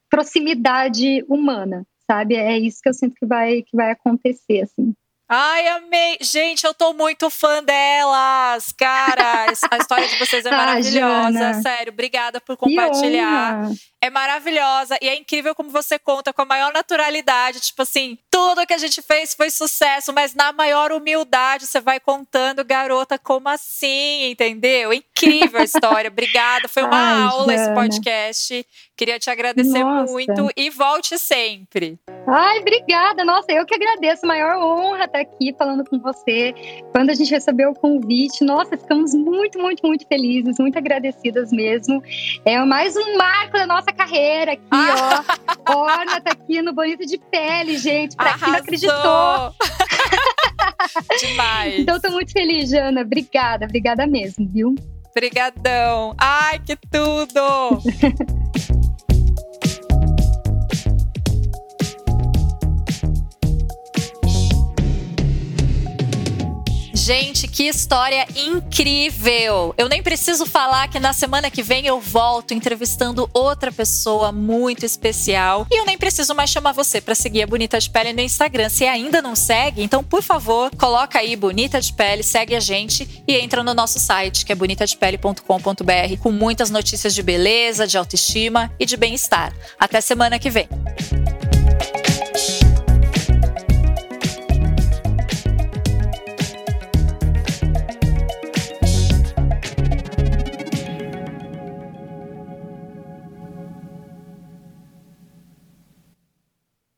proximidade humana, sabe? É isso que eu sinto que vai que vai acontecer, assim. Ai, amei. Gente, eu tô muito fã delas. Cara, a história de vocês é ah, maravilhosa. Ah, Sério, obrigada por compartilhar é maravilhosa e é incrível como você conta com a maior naturalidade. Tipo assim, tudo que a gente fez foi sucesso, mas na maior humildade você vai contando, garota, como assim? Entendeu? Incrível a história. Obrigada. Foi uma Ai, aula Jana. esse podcast. Queria te agradecer Nossa. muito e volte sempre. Ai, obrigada. Nossa, eu que agradeço. Maior honra estar aqui falando com você. Quando a gente recebeu o convite, nossa, ficamos muito, muito, muito felizes, muito agradecidas mesmo. É mais um marco da nossa carreira aqui, ah. ó. Orna tá aqui no Bonito de Pele, gente. Pra Arrasou. quem não acreditou. Demais. Então, tô muito feliz, Jana. Obrigada, obrigada mesmo, viu? Obrigadão. Ai, que tudo! Gente, que história incrível! Eu nem preciso falar que na semana que vem eu volto entrevistando outra pessoa muito especial. E eu nem preciso mais chamar você para seguir a Bonita de Pele no Instagram. Se ainda não segue, então por favor, coloca aí Bonita de Pele, segue a gente e entra no nosso site, que é bonitadepele.com.br, com muitas notícias de beleza, de autoestima e de bem-estar. Até semana que vem.